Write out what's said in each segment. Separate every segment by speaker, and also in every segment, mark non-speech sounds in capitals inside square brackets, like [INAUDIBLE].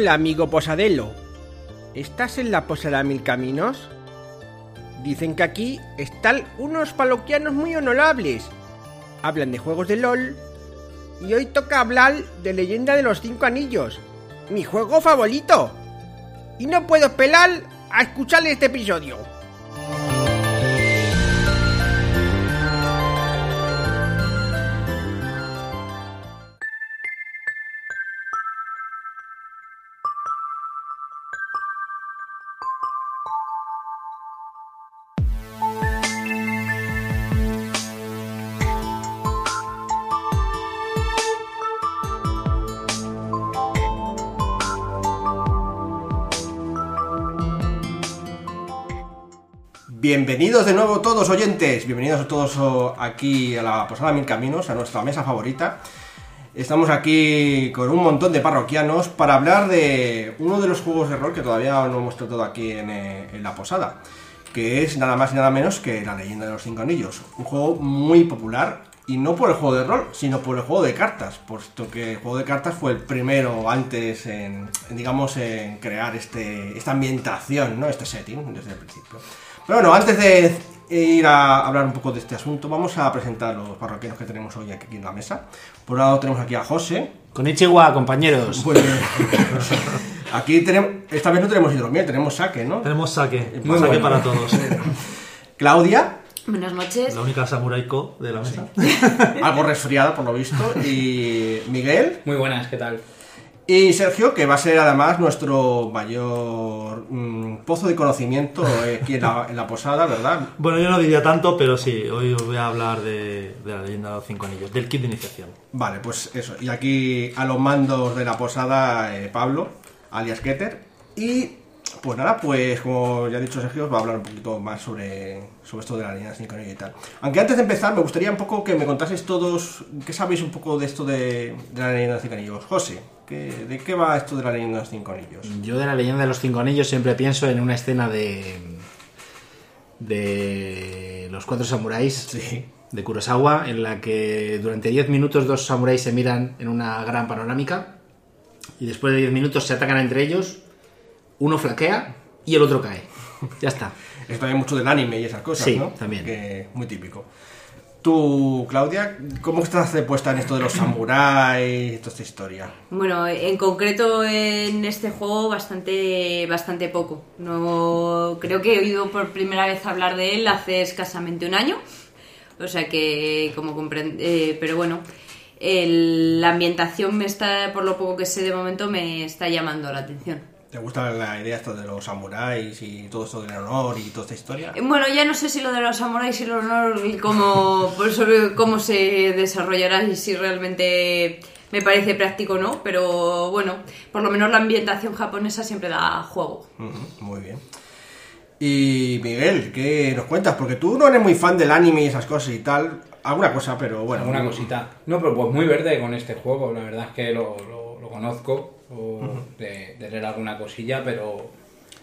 Speaker 1: Hola, amigo Posadelo. ¿Estás en la Posada Mil Caminos? Dicen que aquí están unos paloquianos muy honorables. Hablan de juegos de LOL. Y hoy toca hablar de Leyenda de los Cinco Anillos. Mi juego favorito. Y no puedo esperar a escuchar este episodio.
Speaker 2: Bienvenidos de nuevo todos oyentes, bienvenidos a todos oh, aquí a la Posada Mil Caminos, a nuestra mesa favorita. Estamos aquí con un montón de parroquianos para hablar de uno de los juegos de rol que todavía no hemos tratado aquí en, eh, en la Posada, que es nada más y nada menos que La Leyenda de los Cinco Anillos. Un juego muy popular y no por el juego de rol, sino por el juego de cartas, puesto que el juego de cartas fue el primero antes en, digamos, en crear este, esta ambientación, ¿no? este setting desde el principio. Pero bueno, antes de ir a hablar un poco de este asunto, vamos a presentar los parroquianos que tenemos hoy aquí en la mesa. Por un lado tenemos aquí a José.
Speaker 3: Con Ichiwa, compañeros.
Speaker 2: Pues, aquí tenemos, esta vez no tenemos hidromiel, tenemos saque, ¿no?
Speaker 4: Tenemos saque.
Speaker 2: Muy
Speaker 4: saque
Speaker 2: bueno.
Speaker 4: para todos.
Speaker 2: Claudia,
Speaker 5: Buenas noches.
Speaker 4: La única samuraiko de la mesa.
Speaker 2: algo resfriada por lo visto, y Miguel.
Speaker 6: Muy buenas, ¿qué tal?
Speaker 2: Y Sergio, que va a ser además nuestro mayor mm, pozo de conocimiento aquí en la, en la posada, ¿verdad?
Speaker 4: Bueno, yo no diría tanto, pero sí, hoy os voy a hablar de, de la leyenda de los cinco anillos, del kit de iniciación.
Speaker 2: Vale, pues eso. Y aquí a los mandos de la posada, eh, Pablo, alias Keter. Y pues nada, pues como ya ha dicho Sergio, os va a hablar un poquito más sobre, sobre esto de la leyenda de cinco anillos y tal. Aunque antes de empezar, me gustaría un poco que me contaseis todos, ¿qué sabéis un poco de esto de, de la leyenda de cinco anillos? José, ¿qué- ¿de qué va esto de la leyenda de los cinco anillos?
Speaker 3: Yo de la leyenda de los cinco anillos siempre pienso en una escena de. de. los cuatro samuráis
Speaker 2: Sí.
Speaker 3: de Kurosawa, en la que durante 10 minutos dos samuráis se miran en una gran panorámica y después de 10 minutos se atacan entre ellos, uno flaquea y el otro cae. Ya está. [LAUGHS]
Speaker 2: Esto hay mucho del anime y esas cosas,
Speaker 3: Sí,
Speaker 2: ¿no?
Speaker 3: también.
Speaker 2: Que muy típico. Tú, Claudia, ¿cómo estás puesta en esto de los samuráis y toda esta historia?
Speaker 5: Bueno, en concreto en este juego bastante, bastante poco. No creo que he oído por primera vez hablar de él hace escasamente un año. O sea que, como comprende, pero bueno, el- la ambientación me está, por lo poco que sé de momento, me está llamando la atención.
Speaker 2: ¿Te gusta la idea esto de los samuráis y todo esto del honor y toda esta historia?
Speaker 5: Bueno, ya no sé si lo de los samuráis y el honor y cómo, por sobre cómo se desarrollará y si realmente me parece práctico o no, pero bueno, por lo menos la ambientación japonesa siempre da juego.
Speaker 2: Muy bien. Y Miguel, ¿qué nos cuentas? Porque tú no eres muy fan del anime y esas cosas y tal. Alguna cosa, pero bueno.
Speaker 6: Alguna cosita. No, pero pues muy verde con este juego, la verdad es que lo, lo- lo conozco, o de, de leer alguna cosilla, pero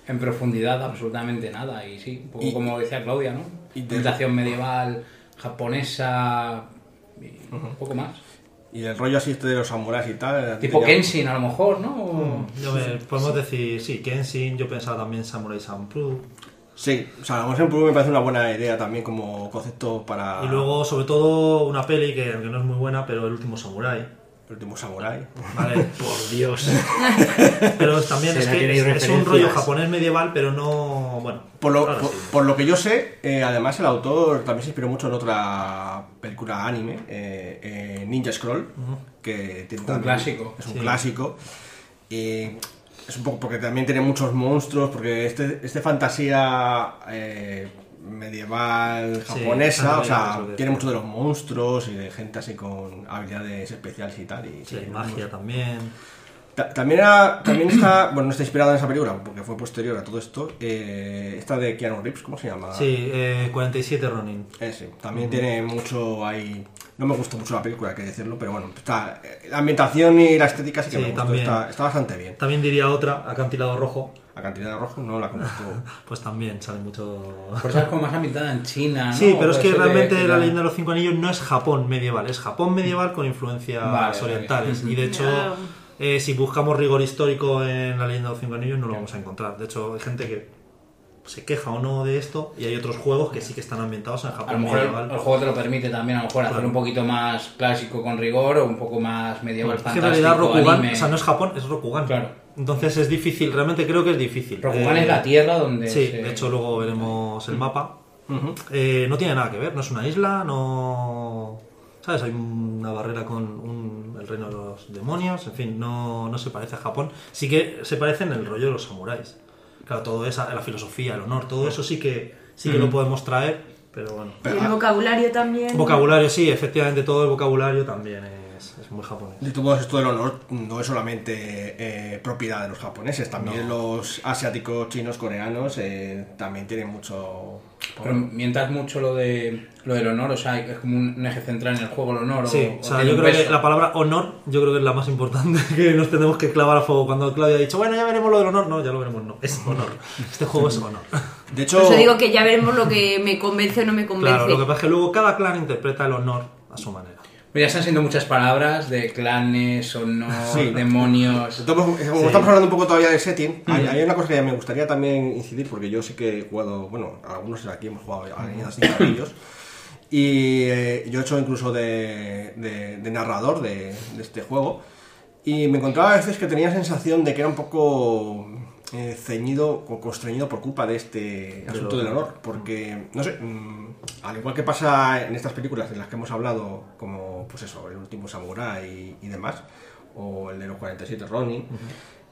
Speaker 6: en profundidad absolutamente nada. Y sí, un poco
Speaker 2: Y-
Speaker 6: como decía Claudia, ¿no?
Speaker 2: y de-
Speaker 6: medieval, japonesa, y un poco más.
Speaker 2: Y el rollo así este de los samuráis y tal. ¿a ti
Speaker 6: Tipo
Speaker 2: te llama?
Speaker 6: Kenshin a lo mejor, ¿no? O-
Speaker 4: Yo me- podemos decir, sí, Kenshin, yo pensaba también Samurai Champloo.
Speaker 2: Sí, o sea, a lo mejor me parece una buena idea también como concepto para
Speaker 4: Y luego, sobre todo, una peli que, aunque no es muy buena, pero El último Samurai.
Speaker 2: El último samurái. [LAUGHS]
Speaker 4: Vale,
Speaker 3: Por Dios. [LAUGHS]
Speaker 4: pero también es
Speaker 3: que
Speaker 4: es, un rollo japonés medieval, pero no. Bueno,
Speaker 2: Por lo,
Speaker 4: ahora
Speaker 2: por,
Speaker 4: sí.
Speaker 2: por lo que yo sé, eh, además el autor también se inspiró mucho en otra película anime, eh, eh, Ninja Scroll, que tiene
Speaker 6: Un
Speaker 2: también-
Speaker 6: clásico.
Speaker 2: Es un
Speaker 4: Sí.
Speaker 2: clásico. Y es un poco porque también tiene muchos monstruos, porque este, este fantasía eh, medieval
Speaker 4: Sí,
Speaker 2: japonesa, o sea, tiene mucho de los monstruos y de gente así con habilidades especiales y tal. Y,
Speaker 4: Sí, magia también.
Speaker 2: Ta- También, era- también está, [CLEARS THROAT] bueno, no está inspirada en esa película, porque fue posterior a todo esto, eh, esta de Keanu Reeves, ¿cómo se llama?
Speaker 4: Sí, eh, 47 Ronin.
Speaker 2: Ese, también tiene mucho ahí... No me gustó mucho la película, hay que decirlo, pero bueno, está, eh, la ambientación y la estética sí que
Speaker 4: Sí,
Speaker 2: me gustó, está, está bastante bien.
Speaker 4: También diría otra, Acantilado Rojo,
Speaker 2: La cantidad de rojo no la conozco. [LAUGHS]
Speaker 4: pues también sale mucho.
Speaker 6: Por eso es como más ambientada en China, ¿no?
Speaker 4: Sí, pero es que realmente
Speaker 6: de
Speaker 4: la leyenda de los cinco anillos no es Japón medieval, es Japón medieval con influencias
Speaker 6: Vale, vale.
Speaker 4: orientales. Y de hecho,
Speaker 5: Ya.
Speaker 4: eh, si buscamos rigor histórico en la leyenda de los cinco anillos no lo vamos a encontrar. De hecho, hay gente que se queja o no de esto y hay otros juegos que sí que están ambientados en
Speaker 6: A lo
Speaker 4: Japón
Speaker 6: mejor
Speaker 4: medieval.
Speaker 6: el juego te lo permite también, a lo mejor hacer
Speaker 4: Claro.
Speaker 6: un poquito más clásico con rigor o un poco más medieval
Speaker 4: Es que en realidad Rokugan,
Speaker 6: anime.
Speaker 4: o sea, no es Japón, es Rokugan.
Speaker 6: Claro.
Speaker 4: Entonces es difícil, realmente creo que es difícil.
Speaker 6: Rokugan
Speaker 4: Eh,
Speaker 6: es la tierra donde
Speaker 4: Sí,
Speaker 6: se-
Speaker 4: de hecho luego veremos el mapa. Eh, no tiene nada que ver, no es una isla, no... ¿Sabes? Hay una barrera con un- el reino de los demonios, en fin, no, no se parece a Japón. Sí que se parece en el rollo de los samuráis. Claro, todo esa, la filosofía, el honor, todo eso sí que, sí que lo podemos traer, pero bueno.
Speaker 5: Y el vocabulario también.
Speaker 4: Vocabulario, sí, efectivamente, todo el vocabulario también es, es muy japonés.
Speaker 2: De todos modos, esto del honor no es solamente eh, propiedad de los japoneses, también los asiáticos, chinos, coreanos eh, también tienen mucho...
Speaker 6: Pero mientras mucho lo de lo del honor, o sea, es como un eje central en el juego el honor.
Speaker 4: Sí,
Speaker 6: o,
Speaker 4: o sea, yo creo que la palabra honor, yo creo que es la más importante [LAUGHS] que nos tenemos que clavar a fuego. Cuando Claudia ha dicho, bueno, ya veremos lo del honor, no, ya lo veremos, no, es honor. Este juego es honor.
Speaker 2: De hecho,
Speaker 5: Por eso digo que ya veremos lo que me convence o no me convence.
Speaker 4: Claro, lo que pasa es que luego cada clan interpreta el honor a su manera.
Speaker 6: Ya están siendo muchas palabras de clanes, honor,
Speaker 2: Sí.
Speaker 6: demonios.
Speaker 2: Estamos- como
Speaker 4: Sí.
Speaker 2: estamos hablando un poco todavía de setting, hay, hay una cosa que me gustaría también incidir, porque yo sí que he jugado, bueno, algunos de aquí hemos jugado a Leyendas Cinco Anillos, y eh, yo he hecho incluso de, de- de narrador de, de este juego, y me encontraba a veces que tenía sensación de que era un poco eh, ceñido o constreñido por culpa de este asunto del honor, porque, no sé, mm, al igual que pasa en estas películas de las que hemos hablado, como, pues eso, El último Samurai y, y demás, o el de los 47 Ronin,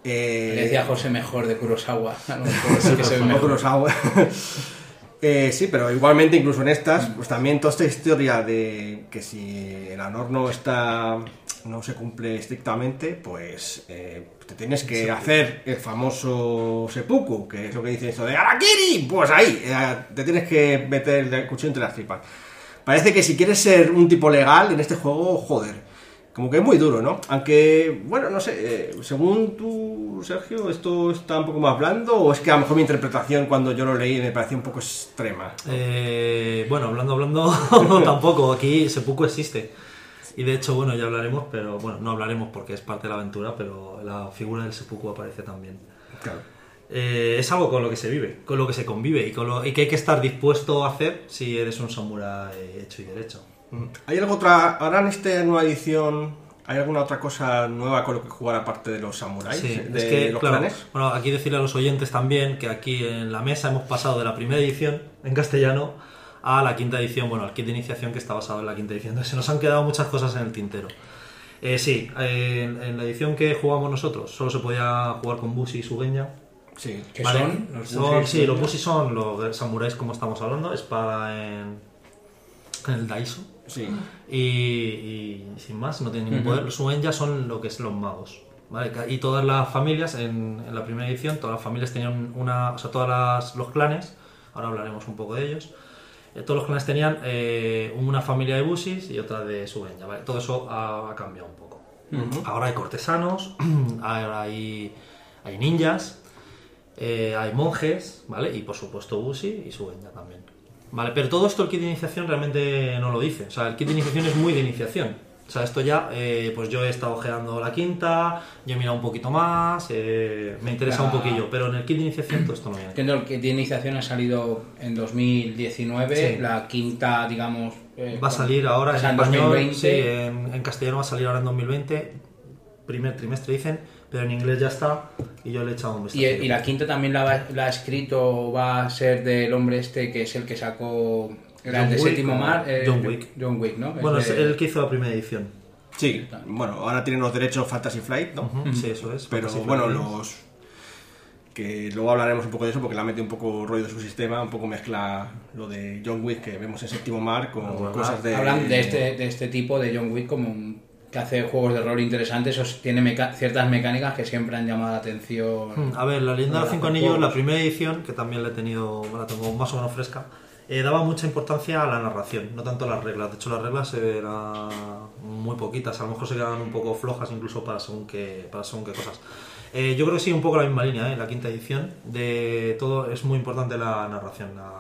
Speaker 2: eh,
Speaker 6: Le decía José mejor de Kurosawa. [LAUGHS] Mejor sí que [LAUGHS] mejor.
Speaker 2: Kurosawa. [LAUGHS] Eh, sí, pero igualmente incluso en estas, pues también toda esta historia de que si el honor no está, no se cumple estrictamente, pues eh, te tienes que hacer el famoso seppuku, que es lo que dicen eso de Arakiri, pues ahí, eh, te tienes que meter el cuchillo entre las tripas. Parece que si quieres ser un tipo legal en este juego, joder. Como que es muy duro, ¿no? Aunque, bueno, no sé, eh, según tú, Sergio, ¿esto está un poco más blando o es que a lo mejor mi interpretación cuando yo lo leí me pareció un poco extrema?
Speaker 4: Eh, bueno, hablando, hablando, [LAUGHS] [LAUGHS] tampoco, aquí Seppuku existe. Y de hecho, bueno, ya hablaremos, pero bueno, no hablaremos porque es parte de la aventura, pero la figura del Seppuku aparece también.
Speaker 2: Claro.
Speaker 4: Eh, es algo con lo que se vive, con lo que se convive y, con lo, y que hay que estar dispuesto a hacer si eres un samurái hecho y derecho.
Speaker 2: ¿Hay algo otra, ahora en esta nueva edición, hay alguna otra cosa nueva con lo que jugar aparte de los samuráis?
Speaker 4: Sí,
Speaker 2: de
Speaker 4: es que,
Speaker 2: los
Speaker 4: claro,
Speaker 2: clanes?
Speaker 4: bueno, aquí decirle a los oyentes también que aquí en la mesa hemos pasado de la primera edición en castellano a la quinta edición, bueno, al kit de iniciación que está basado en la quinta edición. Entonces se nos han quedado muchas cosas en el tintero. Eh, sí, en, en la edición que jugamos nosotros solo se podía jugar con Bushi y Sugeña.
Speaker 2: Sí.
Speaker 6: ¿Qué
Speaker 4: Vale,
Speaker 6: son? Los
Speaker 4: son- sí, los. Bushi son los samuráis como estamos hablando, espada en, en el Daiso.
Speaker 2: Sí.
Speaker 4: Y, y sin más, no tienen ningún poder. Los Suenya son lo que es los magos. ¿vale? Y todas las familias, en, en la primera edición, todas las familias tenían una. O sea, todos los clanes, ahora hablaremos un poco de ellos. Eh, todos los clanes tenían eh, una familia de Bushis y otra de Suenya. ¿vale? Todo eso ha, ha cambiado un poco. Ahora hay cortesanos, [CLEARS THROAT] ahora hay, hay ninjas, eh, hay monjes, ¿vale? Y por supuesto Bushi y Suenya también. Vale, pero todo esto el kit de iniciación realmente no lo dice. O sea, el kit de iniciación es muy de iniciación. O sea, esto ya, eh, pues yo he estado ojeando la quinta, yo he mirado un poquito más, eh, me interesa un poquillo, pero en el kit de iniciación todo esto no viene.
Speaker 6: Entiendo que de iniciación ha salido en 2019,
Speaker 4: Sí.
Speaker 6: la quinta, digamos... eh,
Speaker 4: Va a salir ahora
Speaker 6: o sea,
Speaker 4: en
Speaker 6: en
Speaker 4: español,
Speaker 6: 2020.
Speaker 4: sí, en, en castellano va a salir ahora en 2020, primer trimestre dicen, pero en inglés ya está y yo le he echado un vistazo.
Speaker 6: Y, y la quinta también la, va- la ha escrito, va a ser del hombre este que es el que sacó el
Speaker 4: John
Speaker 6: de
Speaker 4: Wick,
Speaker 6: séptimo mar. eh,
Speaker 4: John Wick.
Speaker 6: John Wick, ¿no?
Speaker 4: Bueno, es el que hizo la primera edición.
Speaker 2: Sí, bueno, ahora tienen los derechos Fantasy Flight, ¿no?
Speaker 4: Sí, eso es.
Speaker 2: Pero
Speaker 4: Fantasy
Speaker 2: bueno,
Speaker 4: Flight
Speaker 2: los que luego hablaremos un poco de eso porque le ha metido un poco rollo de su sistema, un poco mezcla lo de John Wick que vemos en séptimo mar con
Speaker 4: bueno,
Speaker 2: cosas de
Speaker 6: Hablan de este, de este tipo de John Wick como un- que hace juegos de rol interesantes, o tiene meca- ciertas mecánicas que siempre han llamado la atención.
Speaker 4: Hmm, A ver, la leyenda de los cinco anillos, la primera edición, que también la he tenido, la tengo más o menos fresca, eh, daba mucha importancia a la narración, no tanto a las reglas. De hecho, las reglas eran muy poquitas, a lo mejor se quedaban un poco flojas incluso para según qué, para según qué cosas. Eh, yo creo que sí, un poco la misma línea, ¿eh? la quinta edición. De todo es muy importante la narración, la,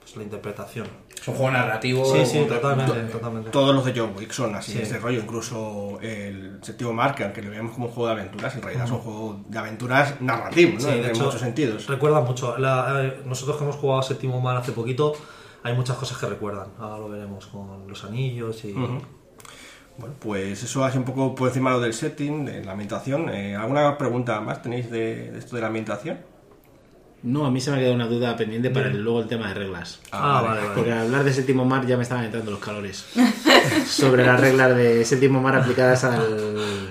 Speaker 4: pues, la interpretación.
Speaker 6: Es un juego narrativo.
Speaker 4: Sí, sí, totalmente, totalmente.
Speaker 2: Todos los de John Wick son así,
Speaker 4: Sí.
Speaker 2: de este rollo. Incluso el séptimo mar, que aunque lo veamos como un juego de aventuras, en realidad es un juego de aventuras narrativo, ¿no?
Speaker 4: Sí, de
Speaker 2: en
Speaker 4: hecho,
Speaker 2: muchos sentidos.
Speaker 4: Recuerda mucho. La- eh, nosotros que hemos jugado Séptimo Mar hace poquito, hay muchas cosas que recuerdan. Ahora lo veremos con los anillos y.
Speaker 2: Bueno, pues eso hace un poco por encima lo del setting, de la ambientación. Eh, ¿Alguna pregunta más tenéis de, de esto de la ambientación?
Speaker 3: No, a mí se me ha quedado una duda pendiente para el- luego el tema de reglas.
Speaker 4: Ah, vale, vale.
Speaker 3: Porque al hablar de séptimo mar ya me estaban entrando los calores. [LAUGHS] Sobre las reglas de séptimo mar aplicadas al.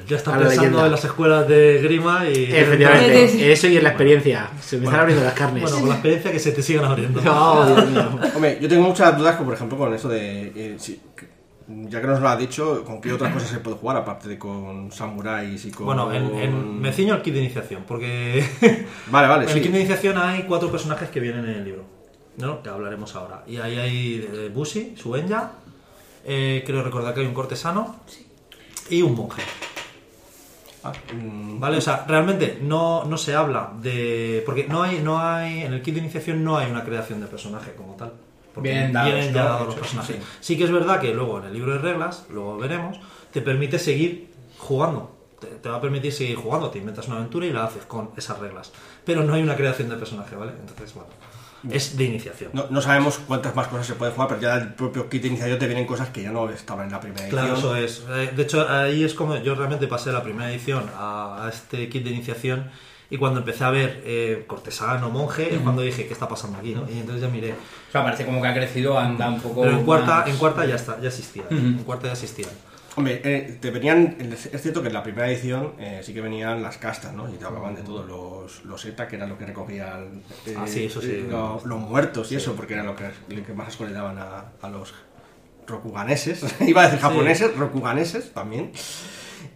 Speaker 4: Ya está
Speaker 3: a la
Speaker 4: pensando
Speaker 3: leyenda.
Speaker 4: en las escuelas de Grima y.
Speaker 3: Efectivamente, eso y en la experiencia. Se me están abriendo las carnes.
Speaker 4: Bueno, con la experiencia que se te sigan abriendo. [LAUGHS]
Speaker 3: Oh, Dios mío.
Speaker 2: Hombre, yo tengo muchas dudas, como por ejemplo, con esto de. eh, si- que- ya que nos lo ha dicho, ¿con qué otras cosas se puede jugar aparte de con samuráis y con.
Speaker 4: Bueno, en, en, me ciño al kit de iniciación, porque [LAUGHS]
Speaker 2: Vale, vale,
Speaker 4: en
Speaker 2: sí.
Speaker 4: el kit de iniciación hay cuatro personajes que vienen en el libro, ¿no? Que hablaremos ahora. Y ahí hay eh, Busi, Suenya, eh, creo recordar que hay un cortesano y un monje.
Speaker 2: Mm,
Speaker 4: ¿Vale? O sea, realmente no, no se habla de. Porque no hay, no hay. En el kit de iniciación no hay una creación de personaje como tal. Porque
Speaker 6: Vienen dados,
Speaker 4: vienen ya dados los personajes.
Speaker 6: sí.
Speaker 4: Sí. que es verdad que luego en el libro de reglas, luego veremos, te permite seguir jugando. Te, te va a permitir seguir jugando. Te inventas una aventura y la haces con esas reglas. Pero no hay una creación de personaje, ¿vale? Entonces, bueno. Es de iniciación.
Speaker 2: no, no sabemos cuántas más cosas se pueden jugar, pero ya el propio kit de iniciación te vienen cosas que ya no estaban en la primera edición.
Speaker 4: Claro, eso es. Eh, De hecho, ahí es como yo realmente pasé la primera edición a, a este kit de iniciación y cuando empecé a ver eh, cortesano, monje, es cuando dije, ¿qué está pasando aquí? no? Y entonces ya miré.
Speaker 6: O sea, parece como que ha crecido, anda un poco.
Speaker 4: Pero en cuarta,
Speaker 6: más-
Speaker 4: en cuarta ya está, ya existía.
Speaker 6: Ujú.
Speaker 4: En cuarta ya existía.
Speaker 2: Hombre, eh, te venían, es cierto que en la primera edición eh, sí que venían las castas, ¿no? Y te hablaban de todo, los, los ETA, que era lo que recogían eh,
Speaker 4: Ah, sí, eso sí.
Speaker 2: lo- los muertos y eso, porque era lo que, lo que más asco le daban a, a los rokuganeses, [LAUGHS] iba a decir japoneses, rokuganeses también.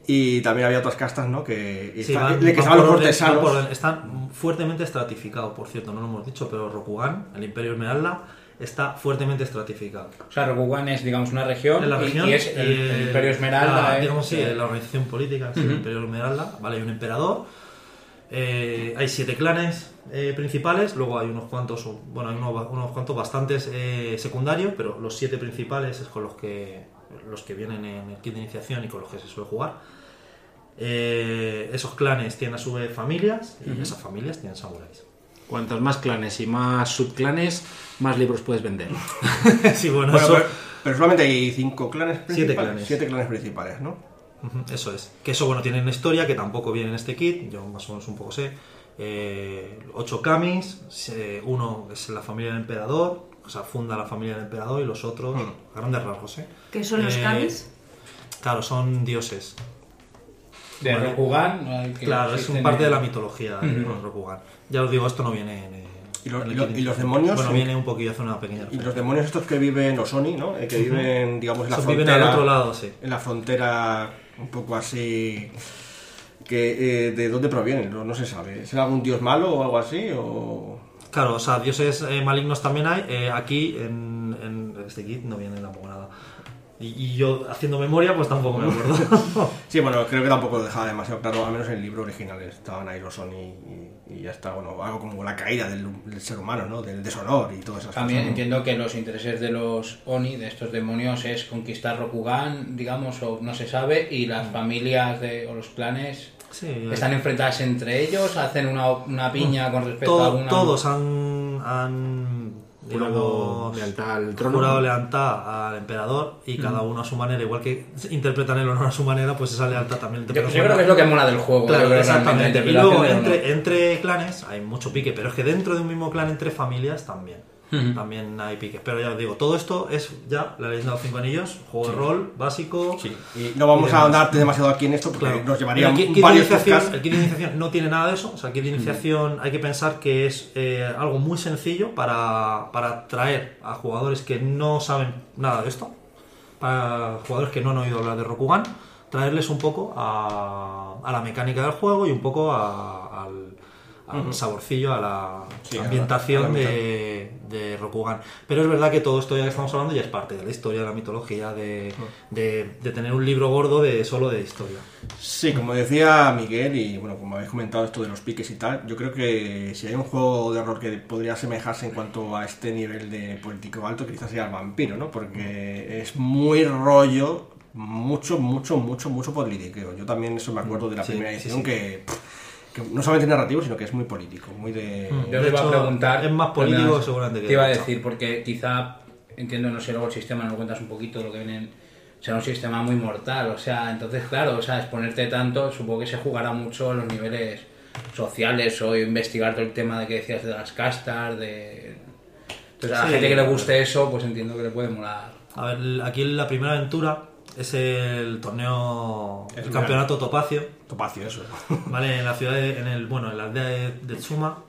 Speaker 2: Y también había otras castas, ¿no? Que, y
Speaker 4: Sí,
Speaker 2: está-
Speaker 4: van-
Speaker 2: de que estaban los cortesanos.
Speaker 4: Están fuertemente estratificados, por cierto, no lo hemos dicho, pero Rokugan, el Imperio Esmeralda, está fuertemente estratificado.
Speaker 6: O sea, Rokugan es, digamos, una región.
Speaker 4: En la
Speaker 6: y-
Speaker 4: región,
Speaker 6: Y, es el,
Speaker 4: eh,
Speaker 6: el Imperio Esmeralda.
Speaker 4: la-
Speaker 6: es-
Speaker 4: digamos, sí,
Speaker 6: eh,
Speaker 4: la organización política, sí, el Imperio Esmeralda, ¿vale? Hay un emperador, eh, hay siete clanes eh, principales, luego hay unos cuantos, bueno, hay unos, unos cuantos bastantes eh, secundarios, pero los siete principales es con los que, los que vienen en el kit de iniciación y con los que se suele jugar. Eh, esos clanes tienen a su vez familias y esas familias tienen samuráis.
Speaker 3: Cuantos más clanes y más subclanes, más libros puedes vender. [LAUGHS]
Speaker 4: sí, bueno,
Speaker 2: Bueno,
Speaker 4: eso,
Speaker 2: pero, pero solamente hay cinco clanes
Speaker 4: Siete
Speaker 2: principales.
Speaker 4: clanes.
Speaker 2: Siete clanes principales, ¿no?
Speaker 4: Eso es. Que eso, bueno, tiene una historia que tampoco viene en este kit, yo más o menos un poco sé. Eh, ocho kamis, se- uno es la familia del emperador, o sea, funda la familia del emperador y los otros,
Speaker 2: Hmm.
Speaker 4: a grandes rasgos, ¿eh?
Speaker 5: ¿Qué son los
Speaker 4: Eh,
Speaker 5: kamis?
Speaker 4: Claro, son dioses.
Speaker 6: De
Speaker 4: Vale.
Speaker 6: Rokugan. que
Speaker 4: Claro, es un parte de la mitología de los Rokugan. Ya os digo, esto no viene en.
Speaker 2: ¿Y los- y y demonios
Speaker 4: Bueno,
Speaker 2: son-
Speaker 4: viene un poquillo, hace una pequeña
Speaker 2: Y los demonios estos que viven, los Oni, ¿no? Eh, que viven, digamos, en la
Speaker 4: Esos
Speaker 2: frontera.
Speaker 4: viven al otro lado, sí.
Speaker 2: En la frontera, un poco así. Que, eh, ¿De dónde provienen? No, no se sabe. ¿Será algún dios malo o algo así? O...
Speaker 4: Claro, o sea, dioses eh, malignos también hay. eh, aquí, en, en este kit, no viene tampoco nada. Y, y yo, haciendo memoria, pues tampoco me acuerdo. [LAUGHS]
Speaker 2: Sí, bueno, creo que tampoco lo dejaba demasiado claro, al menos en el libro original estaban ahí los Oni y, y ya está, bueno, algo como la caída del, del ser humano, ¿no? Del deshonor y todas esas
Speaker 6: También
Speaker 2: cosas. ¿no?
Speaker 6: entiendo que los intereses de los Oni, de estos demonios, es conquistar Rokugan, digamos, o no se sabe, y las familias de, o los clanes
Speaker 4: sí,
Speaker 6: están enfrentadas entre ellos, hacen una, una piña con respecto
Speaker 4: todo-
Speaker 6: a alguna...
Speaker 4: Todos han, han
Speaker 3: Jurado lealtad al trono.
Speaker 4: jurado lealtad al emperador y cada uno a su manera, igual que interpretan el honor a su manera, pues esa lealtad también
Speaker 6: Yo, yo creo que es lo que mola del juego.
Speaker 4: Claro, exactamente. Y luego entre clanes hay mucho pique, pero es que dentro de un mismo clan, entre familias, también. También hay piques. Pero ya os digo, todo esto es ya la leyenda de los cinco anillos, juego de rol básico.
Speaker 2: Sí, y no vamos
Speaker 4: y
Speaker 2: a ahondar demasiado aquí en esto porque
Speaker 4: Claro.
Speaker 2: nos llevaría
Speaker 4: el kit, kit de
Speaker 2: varios
Speaker 4: iniciación, el kit de iniciación no tiene nada de eso. O sea, el kit de iniciación hay que pensar que es eh, algo muy sencillo para, para atraer a jugadores que no saben nada de esto. Para jugadores que no han oído hablar de Rokugan. Traerles un poco a, a la mecánica del juego y un poco a, al- al saborcillo, a la
Speaker 2: Sí, a la-
Speaker 4: ambientación
Speaker 2: a la
Speaker 4: de, de Rokugan. Pero es verdad que todo esto ya que estamos hablando ya es parte de la historia, de la mitología, de, de, de tener un libro gordo de solo de historia.
Speaker 2: Sí, como decía Miguel, y bueno, como habéis comentado esto de los piques y tal, yo creo que si hay un juego de horror que podría asemejarse en cuanto a este nivel de político alto, quizás sea el vampiro, ¿no? Porque es muy rollo, mucho, mucho, mucho, mucho politiqueo. Yo también eso me acuerdo de la
Speaker 4: Sí,
Speaker 2: primera edición
Speaker 4: sí.
Speaker 2: Que, que no solamente es narrativo, sino que es muy político, muy de...
Speaker 4: Mm.
Speaker 6: Yo
Speaker 4: De
Speaker 6: te iba a preguntar.
Speaker 4: es más político seguramente que
Speaker 6: Te iba a decir, porque quizá, entiendo, no sé, luego el sistema, nos cuentas un poquito lo que vienen. Será un sistema muy mortal, o sea, entonces, claro, o sea, exponerte tanto, supongo que se jugará mucho en los niveles sociales o investigar todo el tema de que decías de las castas, de. Entonces, a la
Speaker 4: Sí.
Speaker 6: gente que le guste eso, pues entiendo que le puede molar.
Speaker 4: A ver, aquí la primera aventura es el torneo,
Speaker 2: Es
Speaker 4: el campeonato Topacio,
Speaker 2: Topacio, eso. [LAUGHS]
Speaker 4: ¿vale? En la ciudad, de- en el, bueno, en la aldea de, de Tsuma.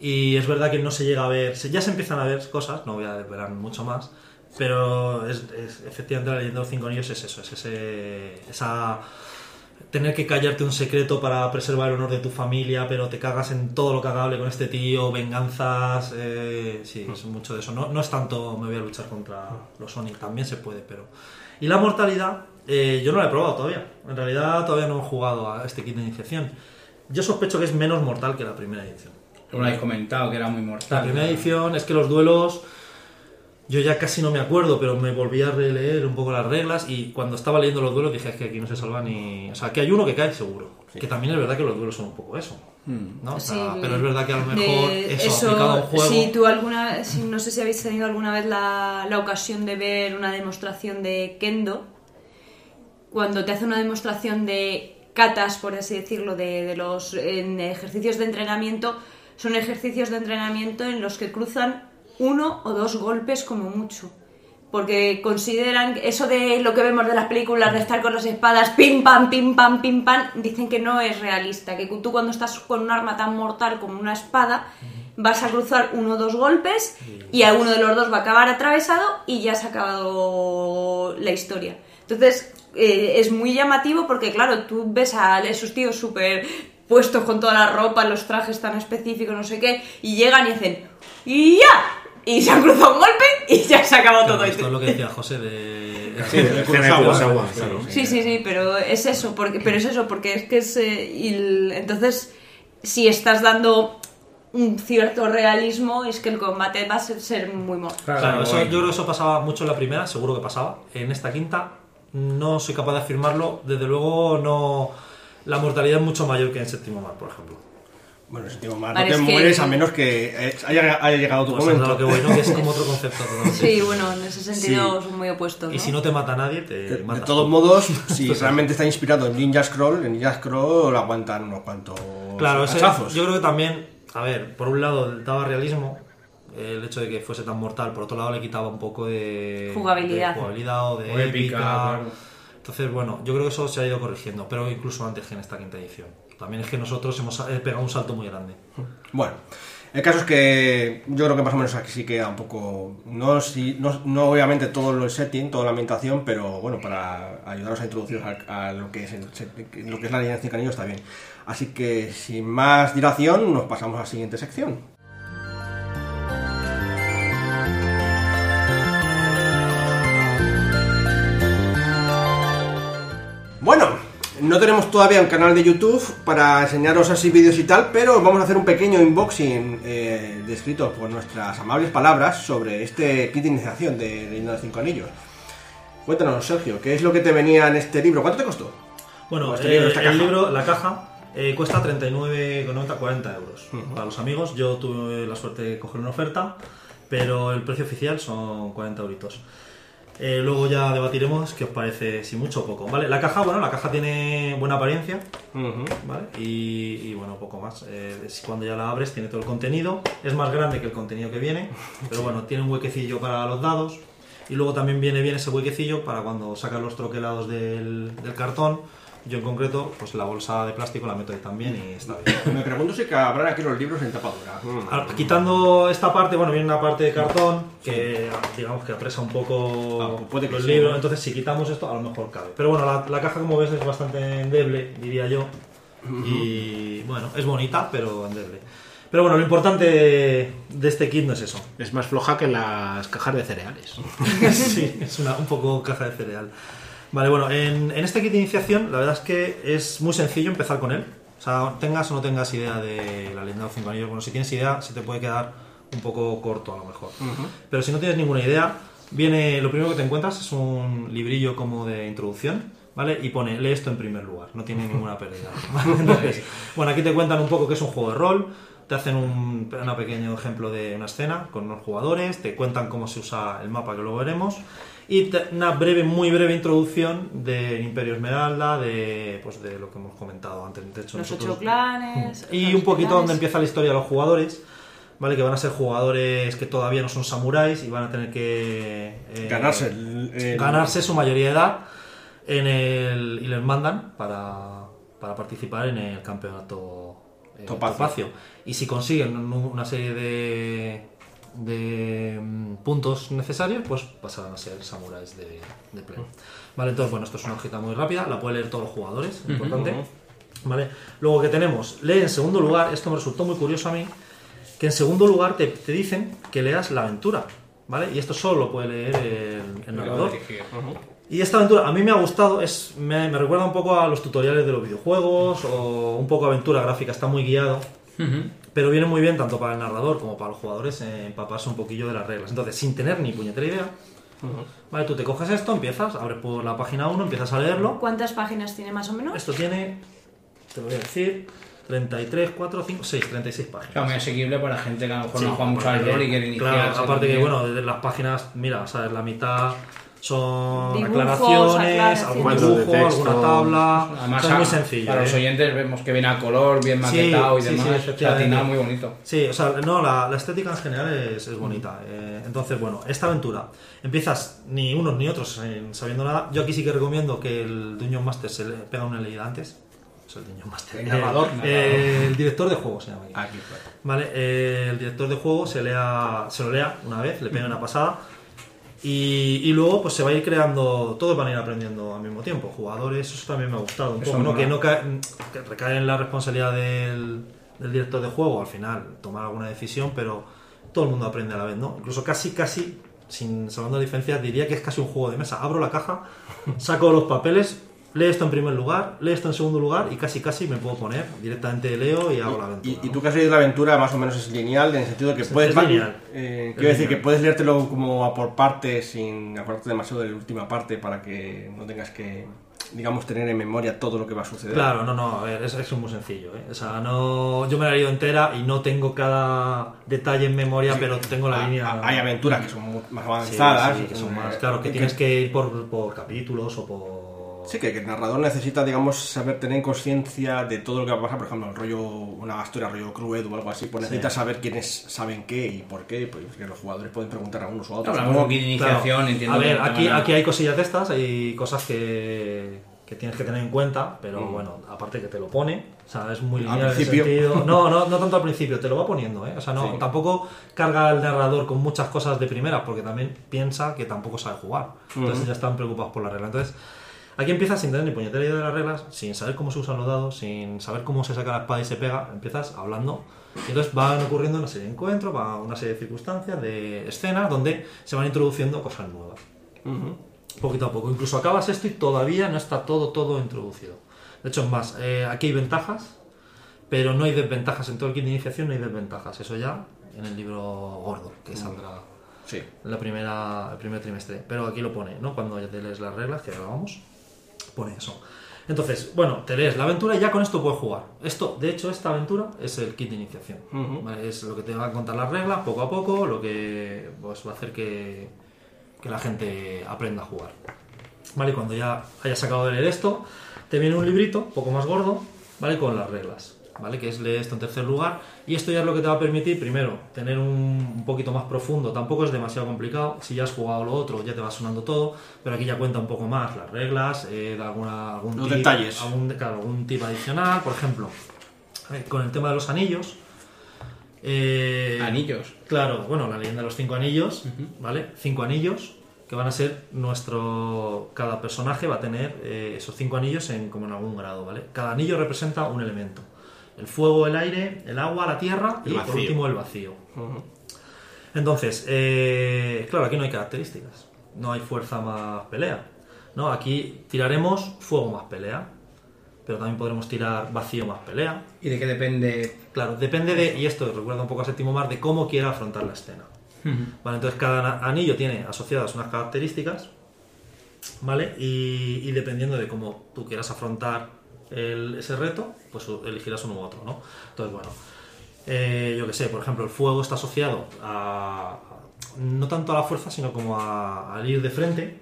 Speaker 4: Y es verdad que no se llega a ver, se- ya se empiezan a ver cosas, no voy a desvelar mucho más, pero es, es- efectivamente la leyenda de los cinco anillos es eso, es ese, esa tener que callarte un secreto para preservar el honor de tu familia, pero te cagas en todo lo cagable con este tío, venganzas, eh, sí, es mucho de eso. No, no es tanto me voy a luchar contra los Sonic, también se puede, pero... Y la mortalidad, eh, yo no la he probado todavía. En realidad todavía no he jugado a este kit de iniciación. Yo sospecho que es menos mortal que la primera edición.
Speaker 6: Lo habéis comentado, que era muy mortal.
Speaker 4: La primera edición es que los duelos yo ya casi no me acuerdo, pero me volví a releer un poco las reglas y cuando estaba leyendo los duelos dije "Es que aquí no se salva ni... O sea, que hay uno que cae seguro. Que también es verdad que los duelos son un poco eso. ¿no? O sea,
Speaker 5: Sí,
Speaker 4: pero es verdad que a lo mejor eso, aplicado a un juego...
Speaker 5: Si tú alguna, si, no sé si habéis tenido alguna vez la, la ocasión de ver una demostración de kendo, cuando te hace una demostración de katas, por así decirlo, de, de los en ejercicios de entrenamiento, son ejercicios de entrenamiento en los que cruzan uno o dos golpes como mucho. Porque consideran eso de lo que vemos de las películas, de estar con las espadas, pim pam, pim pam, pim pam, dicen que no es realista. Que tú cuando estás con un arma tan mortal como una espada, vas a cruzar uno o dos golpes y a uno de los dos va a acabar atravesado y ya se ha acabado la historia. Entonces, eh, es muy llamativo porque, claro, tú ves a esos tíos súper puestos con toda la ropa, los trajes tan específicos, no sé qué, y llegan y hacen ¡y ya! Y se han cruzado un golpe y ya se ha acabado
Speaker 4: Claro,
Speaker 5: todo.
Speaker 4: esto es lo que decía José de... [LAUGHS]
Speaker 2: Sí, de
Speaker 3: Kurosawa,
Speaker 2: Kurosawa,
Speaker 3: sí,
Speaker 2: claro.
Speaker 5: Sí, sí, sí, pero es eso, porque, pero es eso, porque es que es... eh, y el- entonces, si estás dando un cierto realismo, es que el combate va a ser, ser muy mortal.
Speaker 4: Claro, eso, yo creo que eso pasaba mucho en la primera, seguro que pasaba. En esta quinta no soy capaz de afirmarlo. Desde luego no... La mortalidad es mucho mayor que en séptimo mar, por ejemplo.
Speaker 2: Bueno, sentido más, no
Speaker 5: Vale,
Speaker 2: te
Speaker 5: es que-
Speaker 2: mueres a menos que eh, haya, haya llegado tu
Speaker 4: Pues
Speaker 2: momento.
Speaker 4: lo que voy, ¿no? Que es [LAUGHS] como otro concepto. totalmente
Speaker 5: Sí, bueno, en ese sentido
Speaker 2: Sí.
Speaker 5: son muy opuestos.
Speaker 4: Y
Speaker 5: ¿no?
Speaker 4: si no te mata nadie, te
Speaker 2: De, de
Speaker 4: matas
Speaker 2: todos
Speaker 4: tú.
Speaker 2: modos, [LAUGHS] si realmente está inspirado en Ninja Scroll, en Ninja Scroll aguantan unos cuantos
Speaker 4: Claro, ese- yo creo que también, a ver, por un lado daba realismo, el hecho de que fuese tan mortal, por otro lado le quitaba un poco de
Speaker 5: Jugabilidad.
Speaker 4: de jugabilidad o de
Speaker 6: O épica, claro.
Speaker 4: Entonces, bueno, yo creo que eso se ha ido corrigiendo, pero incluso antes que en esta quinta edición. También es que nosotros hemos eh, pegado un salto muy grande.
Speaker 2: Bueno, el caso es que yo creo que más o menos aquí sí queda un poco. No, si, no, no obviamente todo el setting, toda la ambientación, pero bueno, para ayudaros a introduciros a, a lo, que es el lo que es la línea de Cinco Anillos está bien. Así que sin más dilación, nos pasamos a la siguiente sección. No tenemos todavía un canal de YouTube para enseñaros así vídeos y tal, pero vamos a hacer un pequeño unboxing eh, descrito por nuestras amables palabras sobre este kit de iniciación de Leyenda de los Cinco Anillos. Cuéntanos, Sergio, ¿qué es lo que te venía en este libro? ¿Cuánto te costó?
Speaker 4: Bueno,
Speaker 2: Este
Speaker 4: eh,
Speaker 2: libro, esta
Speaker 4: el
Speaker 2: caja.
Speaker 4: libro, la caja, eh, cuesta 39,90, 40 euros. Para los amigos, yo tuve la suerte de coger una oferta, pero el precio oficial son 40 euritos. Eh, luego ya debatiremos qué os parece, si mucho o poco. ¿vale? La caja, bueno, la caja tiene buena apariencia, ¿vale? Y, y, bueno, poco más. Eh, cuando ya la abres tiene todo el contenido. Es más grande que el contenido que viene, [LAUGHS] pero bueno, tiene un huequecillo para los dados. Y luego también viene bien ese huequecillo para cuando sacas los troquelados del, del cartón. Yo en concreto, pues la bolsa de plástico la meto ahí también y está bien. [COUGHS]
Speaker 2: Me pregunto si cabrán aquí los libros en tapadura.
Speaker 4: Ahora, quitando esta parte, bueno, viene una parte de cartón que digamos que apresa un poco
Speaker 2: Ah, puede que
Speaker 4: los
Speaker 2: sí,
Speaker 4: libros,
Speaker 2: ¿no?
Speaker 4: entonces si quitamos esto a lo mejor cabe. Pero bueno, la, la caja como ves es bastante endeble, diría yo. Y bueno, es bonita, pero endeble. Pero bueno, lo importante de este kit no es eso.
Speaker 3: Es más floja que las cajas de cereales. [LAUGHS]
Speaker 4: sí, es una, un poco caja de cereal. Vale, bueno, en, en este kit de iniciación, la verdad es que es muy sencillo empezar con él. O sea, tengas o no tengas idea de la leyenda de los cinco anillos. Bueno, si tienes idea, se te puede quedar un poco corto a lo mejor. Pero si no tienes ninguna idea, viene lo primero que te encuentras es un librillo como de introducción. ¿Vale? Y pone, lee esto en primer lugar, no tiene ninguna pérdida. [LAUGHS] ¿vale? [LAUGHS] Entonces, bueno, aquí te cuentan un poco que es un juego de rol, te hacen un, un pequeño ejemplo de una escena con unos jugadores, te cuentan cómo se usa el mapa, que luego veremos, y una breve, muy breve introducción del Imperio Esmeralda, de, pues, de lo que hemos comentado antes. De hecho,
Speaker 5: Los
Speaker 4: nosotros-
Speaker 5: ocho clanes.
Speaker 4: y un poquito donde empieza la historia de los jugadores, ¿vale? Que van a ser jugadores que todavía no son samuráis y van a tener que... eh,
Speaker 2: Ganarse el- el-
Speaker 4: ganarse su mayoría de edad en el, y les mandan para, para participar en el campeonato eh,
Speaker 2: Topacio.
Speaker 4: Topacio. Y si consiguen un- una serie de, de mm, puntos necesarios, pues pasarán a ser samuráis de, de pleno. Vale, entonces, bueno, esto es una hojita muy rápida, la pueden leer todos los jugadores, importante. Vale, luego que tenemos, lee en segundo lugar, esto me resultó muy curioso a mí, que en segundo lugar te, te dicen que leas la aventura, ¿vale? Y esto solo lo puede leer el, el narrador. Y esta aventura a mí me ha gustado, es, me, me recuerda un poco a los tutoriales de los videojuegos o un poco aventura gráfica, está muy guiado, pero viene muy bien tanto para el narrador como para los jugadores eh, empaparse un poquillo de las reglas. Entonces, sin tener ni puñetera idea, vale, tú te coges esto, empiezas, abres por la página 1, empiezas a leerlo.
Speaker 5: ¿Cuántas páginas tiene más o menos?
Speaker 4: Esto tiene, te lo voy a decir, 33, 4, 5, 6, 36 páginas.
Speaker 6: Claro, muy asequible para gente que a lo mejor
Speaker 4: Sí,
Speaker 6: no juega mucho al rol y quiere iniciarse.
Speaker 4: Claro, aparte que, bueno, de las páginas, mira, ¿sabes? La mitad son
Speaker 5: Dibujos,
Speaker 4: aclaraciones, algún dibujo,
Speaker 3: de texto.
Speaker 4: alguna tabla.
Speaker 6: Además,
Speaker 4: o sea, es muy
Speaker 6: a-
Speaker 4: sencillo.
Speaker 6: Para los
Speaker 4: ¿eh?
Speaker 6: oyentes vemos que viene a color, bien
Speaker 4: Sí,
Speaker 6: maquetado y
Speaker 4: sí,
Speaker 6: demás.
Speaker 4: sí, efectivamente.
Speaker 6: atinado, muy bonito.
Speaker 4: Sí, o sea, no, la, la estética en general es, es bonita. eh, entonces, bueno, esta aventura, empiezas ni unos ni otros sabiendo nada. Yo aquí sí que recomiendo que el Dungeon Master se le pega una leída antes. Es el Dungeon Master.
Speaker 6: El narrador.
Speaker 4: Eh, el director de juego se llama aquí.
Speaker 2: Aquí, pues.
Speaker 4: Vale, eh, el director de juego se, lea, se lo lea una vez, le pega una pasada y, y luego pues se va a ir creando, todos van a ir aprendiendo al mismo tiempo, jugadores, eso también me ha gustado un
Speaker 6: Eso
Speaker 4: poco, ¿no? que no cae, que recae en la responsabilidad del, del director de juego al final tomar alguna decisión, pero todo el mundo aprende a la vez, ¿no? Incluso casi, casi, sin salvando diferencias, diría que es casi un juego de mesa. Abro la caja, saco los papeles, leo esto en primer lugar, leo esto en segundo lugar y casi, casi me puedo poner, directamente leo y hago la aventura.
Speaker 2: Y, y tú que has leído la aventura más o menos es lineal, en el sentido de que
Speaker 4: Es-
Speaker 2: puedes...
Speaker 4: es lineal.
Speaker 2: eh,
Speaker 4: Es
Speaker 2: quiero decir
Speaker 4: lineal.
Speaker 2: que puedes leértelo como a por partes sin acordarte demasiado de la última parte para que no tengas que, digamos, tener en memoria todo lo que va a suceder.
Speaker 4: Claro, no, no, a ver, es, es muy sencillo. ¿eh? O sea, no, yo me la he leído entera y no tengo cada detalle en memoria, pero tengo la
Speaker 2: Ah,
Speaker 4: línea.
Speaker 2: ah, Hay aventuras que son más
Speaker 4: Sí,
Speaker 2: avanzadas.
Speaker 4: sí, que son más. Claro, que
Speaker 2: que-
Speaker 4: tienes que ir por, por capítulos o por.
Speaker 2: Sí, que, que el narrador necesita, digamos, saber tener conciencia de todo lo que va a pasar. Por ejemplo, el rollo, una historia rollo Crued o algo así, pues necesita saber quiénes saben qué y por qué. Pues que los jugadores pueden preguntar a unos o a otros.
Speaker 6: Hablamos aquí de
Speaker 4: Claro.
Speaker 6: iniciación, entiendo.
Speaker 4: A ver, aquí, aquí hay cosillas de estas, hay cosas que, que tienes que tener en cuenta, pero bueno, aparte que te lo pone, o sea, es muy
Speaker 2: Mm. Al
Speaker 4: lineal en ese sentido. No, no, [LAUGHS] no tanto al principio, te lo va poniendo, ¿eh? O sea, no,
Speaker 2: Sí.
Speaker 4: tampoco carga el narrador con muchas cosas de primera, porque también piensa que tampoco sabe jugar. Entonces ya están preocupados por la regla. Entonces, aquí empiezas sin tener ni puñetera idea de las reglas, sin saber cómo se usan los dados, sin saber cómo se saca la espada y se pega, empiezas hablando. Y entonces van ocurriendo una serie de encuentros, va una serie de circunstancias, de escenas, donde se van introduciendo cosas nuevas poquito a poco. Incluso acabas esto y todavía no está todo, todo introducido. De hecho, es más, eh, aquí hay ventajas, pero no hay desventajas. En todo el kit de iniciación no hay desventajas. Eso ya en el libro gordo, que saldrá
Speaker 2: Sí.
Speaker 4: la primera, el primer trimestre. Pero aquí lo pone, ¿no? Cuando ya te lees las reglas, que ahora vamos, pone eso. Entonces, bueno, te lees la aventura y ya con esto puedes jugar. Esto, de hecho, esta aventura es el kit de iniciación. Es lo que te va a contar las reglas poco a poco, lo que pues, va a hacer que, que la gente aprenda a jugar. ¿Vale? Cuando ya hayas sacado de leer esto, te viene un librito, poco más gordo, ¿vale? Con las reglas, ¿vale? Que es leer esto en tercer lugar. Y esto ya es lo que te va a permitir, primero, tener un, un poquito más profundo. Tampoco es demasiado complicado. Si ya has jugado lo otro, ya te va sonando todo. Pero aquí ya cuenta un poco más las reglas, eh, alguna, algún
Speaker 2: Los
Speaker 4: tip,
Speaker 2: detalles.
Speaker 4: Algún, claro, algún tip adicional. Por ejemplo, eh, con el tema de los anillos. eh,
Speaker 6: Anillos.
Speaker 4: Claro, bueno, la leyenda de los cinco anillos, ¿vale? Cinco anillos que van a ser nuestro. Cada personaje va a tener eh, esos cinco anillos en, como en algún grado, ¿vale? Cada anillo representa un elemento: el fuego, el aire, el agua, la tierra
Speaker 3: El
Speaker 4: y por último el vacío. Entonces, eh, claro, aquí no hay características. No hay fuerza más pelea. ¿no? Aquí tiraremos fuego más pelea. Pero también podremos tirar vacío más pelea.
Speaker 6: ¿Y de qué depende?
Speaker 4: Claro, depende de, y esto recuerda un poco a Séptimo Mar, de cómo quiera afrontar la escena. Vale, entonces cada anillo tiene asociadas unas características, ¿vale? Y, y dependiendo de cómo tú quieras afrontar el- ese reto, pues elegirás uno u otro, ¿no? Entonces, bueno, eh, yo que sé, por ejemplo, el fuego está asociado a, no tanto a la fuerza, sino como a- al ir de frente.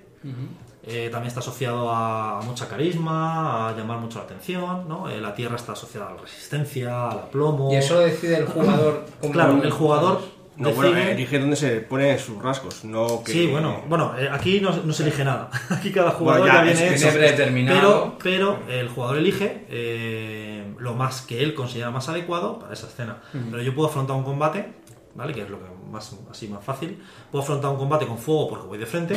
Speaker 4: Eh, también está asociado a, a mucha carisma, a llamar mucho la atención, ¿no? Eh, la tierra está asociada a la resistencia, al aplomo.
Speaker 6: Y eso lo decide el jugador.
Speaker 4: Claro, el jugador
Speaker 2: No, bueno, eh, elige dónde se pone sus rasgos, no que...
Speaker 4: Sí, bueno, bueno, eh, aquí no, no se elige nada. [LAUGHS] Aquí cada jugador
Speaker 2: Bueno, ya,
Speaker 4: ya,
Speaker 2: es
Speaker 4: viene hecho.
Speaker 6: predeterminado.
Speaker 4: Pero, pero el jugador elige eh, lo más que él considera más adecuado para esa escena. Pero yo puedo afrontar un combate, ¿vale? Que es lo que más así más fácil. Puedo afrontar un combate con fuego porque voy de frente.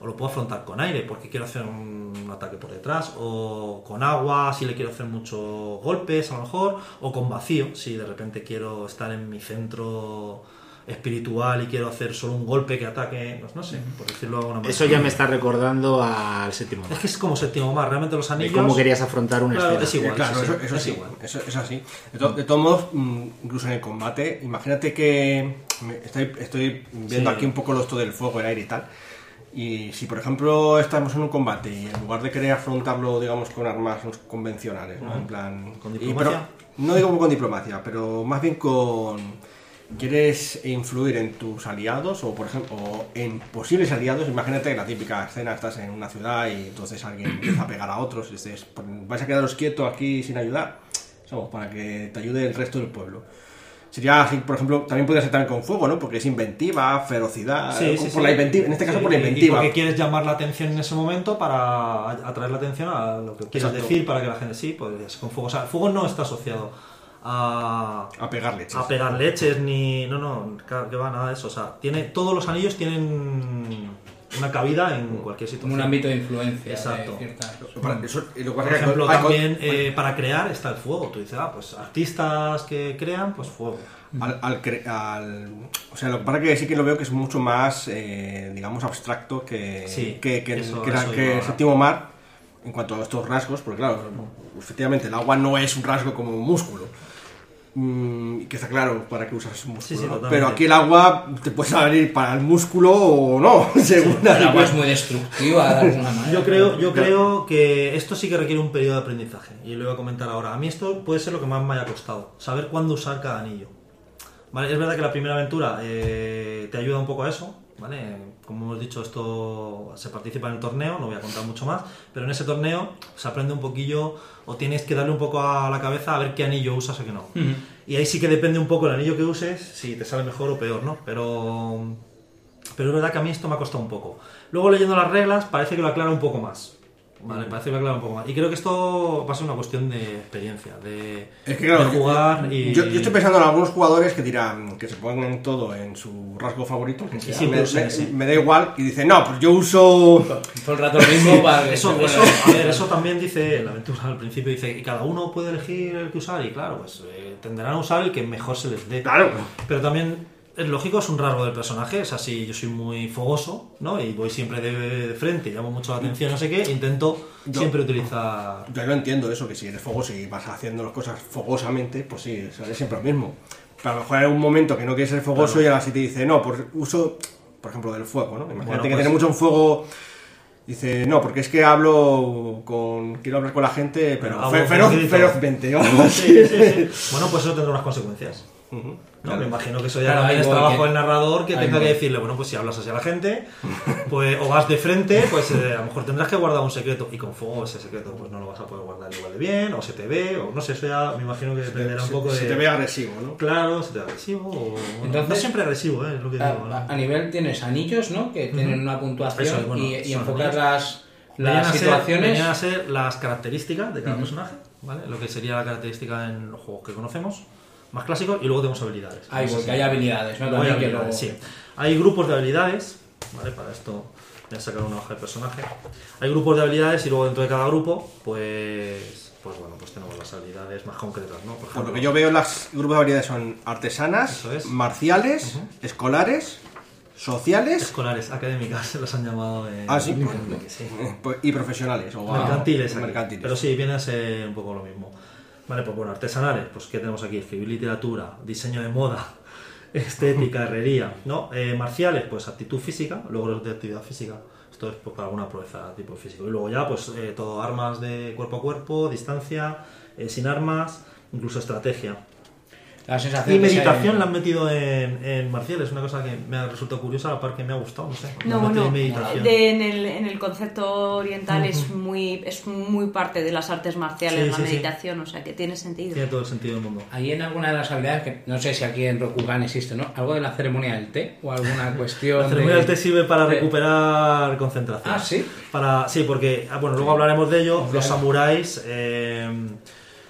Speaker 4: O lo puedo afrontar con aire porque quiero hacer un ataque por detrás. O con agua si le quiero hacer muchos golpes a lo mejor. O con vacío si de repente quiero estar en mi centro espiritual y quiero hacer solo un golpe que ataque, pues no sé, por decirlo de alguna manera.
Speaker 3: Eso ya me está recordando al séptimo
Speaker 4: Es
Speaker 3: mar.
Speaker 4: que es como séptimo mar, realmente los
Speaker 3: De
Speaker 4: anillos...
Speaker 3: cómo querías afrontar una
Speaker 4: Claro,
Speaker 3: escena.
Speaker 4: es igual.
Speaker 2: Claro, eso, eso
Speaker 4: es
Speaker 2: sí,
Speaker 4: igual.
Speaker 2: eso, eso así. De, to- de todos modos, mm, incluso en el combate, imagínate que estoy, estoy viendo
Speaker 4: Sí.
Speaker 2: aquí un poco lo esto del fuego, el aire y tal. Y si, por ejemplo, estamos en un combate y en lugar de querer afrontarlo, digamos, con armas convencionales, ¿no? En plan...
Speaker 4: ¿Con
Speaker 2: y-
Speaker 4: diplomacia?
Speaker 2: pero- no digo con diplomacia, pero más bien con... ¿Quieres influir en tus aliados o, por ejemplo, o en posibles aliados? Imagínate la típica escena, estás en una ciudad y entonces alguien empieza a pegar a otros y dices, "Pues, vais a quedaros quietos aquí sin ayudar, ¿sabes? Para que te ayude el resto del pueblo. Sería así, por ejemplo, también podría ser también con fuego, ¿no? Porque es inventiva, ferocidad,
Speaker 4: Sí, sí,
Speaker 2: por
Speaker 4: sí.
Speaker 2: la inventiva, en este caso por la inventiva.
Speaker 4: Porque quieres llamar la atención en ese momento para atraer la atención a lo que quieres
Speaker 2: Exacto.
Speaker 4: decir, para que la gente sí, podría ser con fuego. O sea, el fuego no está asociado a,
Speaker 2: A pegar leches.
Speaker 4: a pegar leches ni... No, no, que que va, nada de eso. O sea, tiene, todos los anillos tienen una cabida en cualquier situación.
Speaker 6: Como un ámbito de influencia. de
Speaker 4: Exacto.
Speaker 6: ciertas-
Speaker 2: Para- eso- y lo que
Speaker 4: Por
Speaker 2: pasa es que-
Speaker 4: ejemplo,
Speaker 2: con-
Speaker 4: también eh, para crear está el fuego. Tú dices, ah, pues artistas que crean, pues fuego.
Speaker 2: Al, al cre- al- o sea, lo que pasa es que sí que lo veo que es mucho más, eh, digamos, abstracto que,
Speaker 4: Sí,
Speaker 2: que, que,
Speaker 4: eso-
Speaker 2: que
Speaker 4: eso
Speaker 2: que séptimo mar en cuanto a estos rasgos, porque claro, efectivamente el agua no es un rasgo como un músculo. Mm, y que está claro para qué usas un músculo.
Speaker 4: Sí, sí,
Speaker 2: ¿no?
Speaker 4: totalmente.
Speaker 2: Pero aquí el agua te puede salir para el músculo o no, [LAUGHS] según
Speaker 6: El agua es muy destructiva de alguna [LAUGHS] manera.
Speaker 4: Yo creo, yo creo que esto sí que requiere un periodo de aprendizaje y lo voy a comentar ahora. A mí esto puede ser lo que más me haya costado, saber cuándo usar cada anillo. Vale, es verdad que la primera aventura eh, te ayuda un poco a eso, ¿vale? Como hemos dicho, esto se participa en el torneo, no voy a contar mucho más, pero en ese torneo se aprende un poquillo o tienes que darle un poco a la cabeza a ver qué anillo usas o qué no. Y ahí sí que depende un poco el anillo que uses, si te sale mejor o peor, ¿no? Pero pero es verdad que a mí esto me ha costado un poco. Luego leyendo las reglas parece que lo aclara un poco más. Vale, parece que lo aclara un poco más. Y creo que esto va a ser una cuestión de experiencia, de,
Speaker 2: Es que claro,
Speaker 4: de jugar y...
Speaker 2: yo, yo estoy pensando en algunos jugadores que dirán que se pongan todo en su rasgo favorito, que sea,
Speaker 4: siempre
Speaker 2: me, me- me da igual, y dicen, no, pues yo uso
Speaker 6: Todo el rato lo mismo para
Speaker 4: Eso, eso, a ver, eso también dice la aventura al principio, dice y cada uno puede elegir el que usar y claro, pues eh, tendrán a usar el que mejor se les dé.
Speaker 2: Claro.
Speaker 4: Pero también es lógico, es un rasgo del personaje, es así, yo soy muy fogoso, ¿no? Y voy siempre de, de frente, llamo mucho la atención, no sé qué, intento
Speaker 2: Yo-
Speaker 4: siempre utilizar...
Speaker 2: Yo lo entiendo eso, que si eres fogoso y vas haciendo las cosas fogosamente, pues sí, sale siempre lo mismo. Pero a lo mejor hay un momento que no quieres ser fogoso y ahora sí te dice, no, por uso, por ejemplo, del fuego, ¿no? Imagínate
Speaker 4: Bueno,
Speaker 2: que
Speaker 4: pues-
Speaker 2: tiene mucho un fuego. Dice, no, porque es que hablo con. Quiero hablar con la gente, pero
Speaker 4: con
Speaker 2: feroz- ferozmente.
Speaker 4: Sí, sí, sí. Bueno, pues eso tendrá unas consecuencias. ¿No? Me imagino que eso ya
Speaker 6: Claro,
Speaker 4: es trabajo del narrador que tenga que decirle, bueno, pues si hablas así a la gente, [LAUGHS] pues o vas de frente, pues eh, a lo mejor tendrás que guardar un secreto y con fuego ese secreto pues no lo vas a poder guardar igual de bien, o se te ve, o no sé, eso ya me imagino que dependerá un
Speaker 2: Se-
Speaker 4: poco de...
Speaker 2: se te ve agresivo, ¿no?
Speaker 4: Claro, se te ve agresivo, o... bueno,
Speaker 6: Entonces-
Speaker 4: no siempre agresivo, ¿eh? es lo que digo. ¿no?
Speaker 6: A, a nivel tienes anillos, ¿no? Que tienen una puntuación
Speaker 4: Eso es, bueno,
Speaker 6: y, y
Speaker 4: anillos.
Speaker 6: las,
Speaker 4: Venían
Speaker 6: las
Speaker 4: a ser-
Speaker 6: situaciones.
Speaker 4: venían a ser las características de cada personaje, ¿vale? Lo que sería la característica en los juegos que conocemos, más clásicos, y luego tenemos habilidades.
Speaker 6: Porque hay habilidades, ¿no?
Speaker 4: Hay habilidades,
Speaker 6: luego-
Speaker 4: sí. Hay grupos de habilidades, ¿vale? Para esto Voy a sacar una hoja de personaje. Hay grupos de habilidades y luego dentro de cada grupo, pues, pues bueno, pues tenemos las habilidades más concretas, ¿no? Por,
Speaker 2: Por lo que yo veo, los grupos de habilidades son artesanas,
Speaker 4: es.
Speaker 2: marciales, escolares, sociales
Speaker 4: escolares, académicas, [LAUGHS] los han llamado en,
Speaker 2: Ah, ¿sí?
Speaker 4: en [LAUGHS] Enrique, sí.
Speaker 2: pues, y profesionales. O
Speaker 4: mercantiles, aquí.
Speaker 2: mercantiles.
Speaker 4: pero sí, viene a ser un poco lo mismo. Vale, pues bueno, artesanales, pues ¿qué tenemos aquí? Escribir literatura, diseño de moda, [LAUGHS] estética, [LAUGHS] herrería, ¿no? Eh, marciales, pues actitud física, logros de actividad física, esto es pues, para alguna proeza tipo físico. Y luego ya, pues eh, todo armas de cuerpo a cuerpo, distancia, eh, sin armas, incluso estrategia.
Speaker 6: La sensación
Speaker 4: Y meditación la han metido en, en marciales, una cosa que me ha resultado curiosa, aparte que me ha gustado, no sé.
Speaker 5: No, no.
Speaker 4: meditación.
Speaker 5: De- en, el, en el concepto oriental es muy es muy parte de las artes marciales
Speaker 4: Sí,
Speaker 5: la
Speaker 4: sí, sí.
Speaker 5: meditación, o sea que tiene sentido.
Speaker 4: Tiene todo el sentido del mundo.
Speaker 6: Ahí en alguna de las habilidades, que no sé si aquí en Rokugan existe, ¿no? Algo de la ceremonia del té o alguna [LAUGHS] cuestión.
Speaker 4: La ceremonia
Speaker 6: de-
Speaker 4: del té sirve para
Speaker 6: de-
Speaker 4: recuperar concentración.
Speaker 6: Ah, ¿sí?
Speaker 4: Para, sí, porque, ah, bueno, luego hablaremos de ello. Los samuráis eh,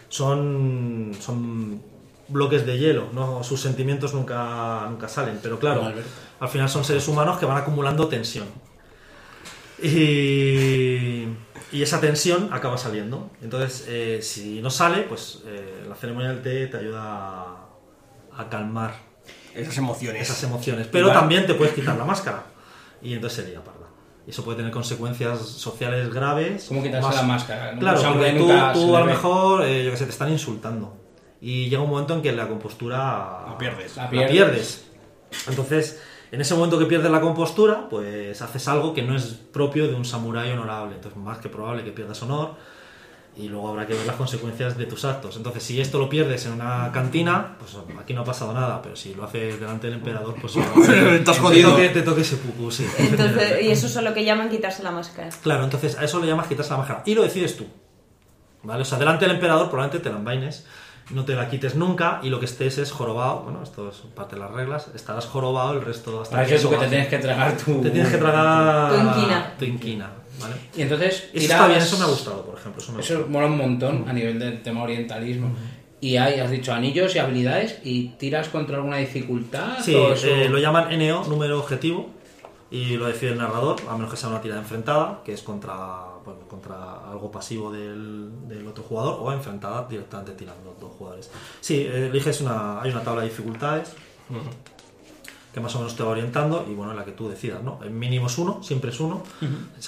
Speaker 4: son, son bloques de hielo, ¿no? Sus sentimientos nunca, nunca salen, pero claro, al final son seres humanos que van acumulando tensión. Y, y esa tensión acaba saliendo. Entonces, eh, si no sale, pues eh, la ceremonia del té te ayuda a, a calmar
Speaker 2: Esas emociones.
Speaker 4: esas emociones. Pero
Speaker 2: Vale.
Speaker 4: también te puedes quitar la máscara. Y entonces sería parda. Y eso puede tener consecuencias sociales graves.
Speaker 6: ¿Cómo quitarse
Speaker 4: Más-
Speaker 6: la máscara? No,
Speaker 4: Claro, porque tú, tú a lo mejor, eh, yo que sé, te están insultando. Y llega un momento en que la compostura
Speaker 2: La pierdes.
Speaker 6: La
Speaker 4: la
Speaker 6: pierdes.
Speaker 4: pierdes. Entonces, en ese momento que pierdes la compostura, pues haces algo que no es propio de un samurái honorable. Entonces, más que probable que pierdas honor y luego habrá que ver las consecuencias de tus actos. Entonces, si esto lo pierdes en una cantina, pues aquí no ha pasado nada, pero si lo haces delante del emperador, pues
Speaker 2: Estás [LAUGHS] jodido.
Speaker 4: Te toque, te toque ese pupu, sí.
Speaker 5: Entonces, y eso es lo que llaman quitarse la máscara.
Speaker 4: Claro, entonces a eso le llamas quitarse la máscara. Y lo decides tú. ¿Vale? O sea, delante del emperador probablemente te la envaines, no te la quites nunca y lo que estés es jorobado. Bueno, esto es parte de las reglas. Estarás jorobado el resto hasta
Speaker 6: Para eso tú que te tienes que tragar tu.
Speaker 4: Te tienes que tragar
Speaker 5: Tu inquina.
Speaker 4: tu inquina, ¿vale?
Speaker 6: Y entonces.
Speaker 4: Eso
Speaker 6: tiras-
Speaker 4: está bien, eso me ha gustado, por ejemplo. Eso me
Speaker 6: Eso mola un montón a nivel del tema orientalismo. Y hay, has dicho, anillos y habilidades y tiras contra alguna dificultad.
Speaker 4: Sí,
Speaker 6: o eso-
Speaker 4: eh, lo llaman NO, número objetivo, y lo decide el narrador, a menos que sea una tirada enfrentada, que es contra, bueno, contra algo pasivo del, del otro jugador, o enfrentada directamente tirando dos jugadores. Sí, eliges una, hay una tabla de dificultades que más o menos te va orientando y bueno, en la que tú decidas, ¿no? El mínimo es uno, siempre es uno.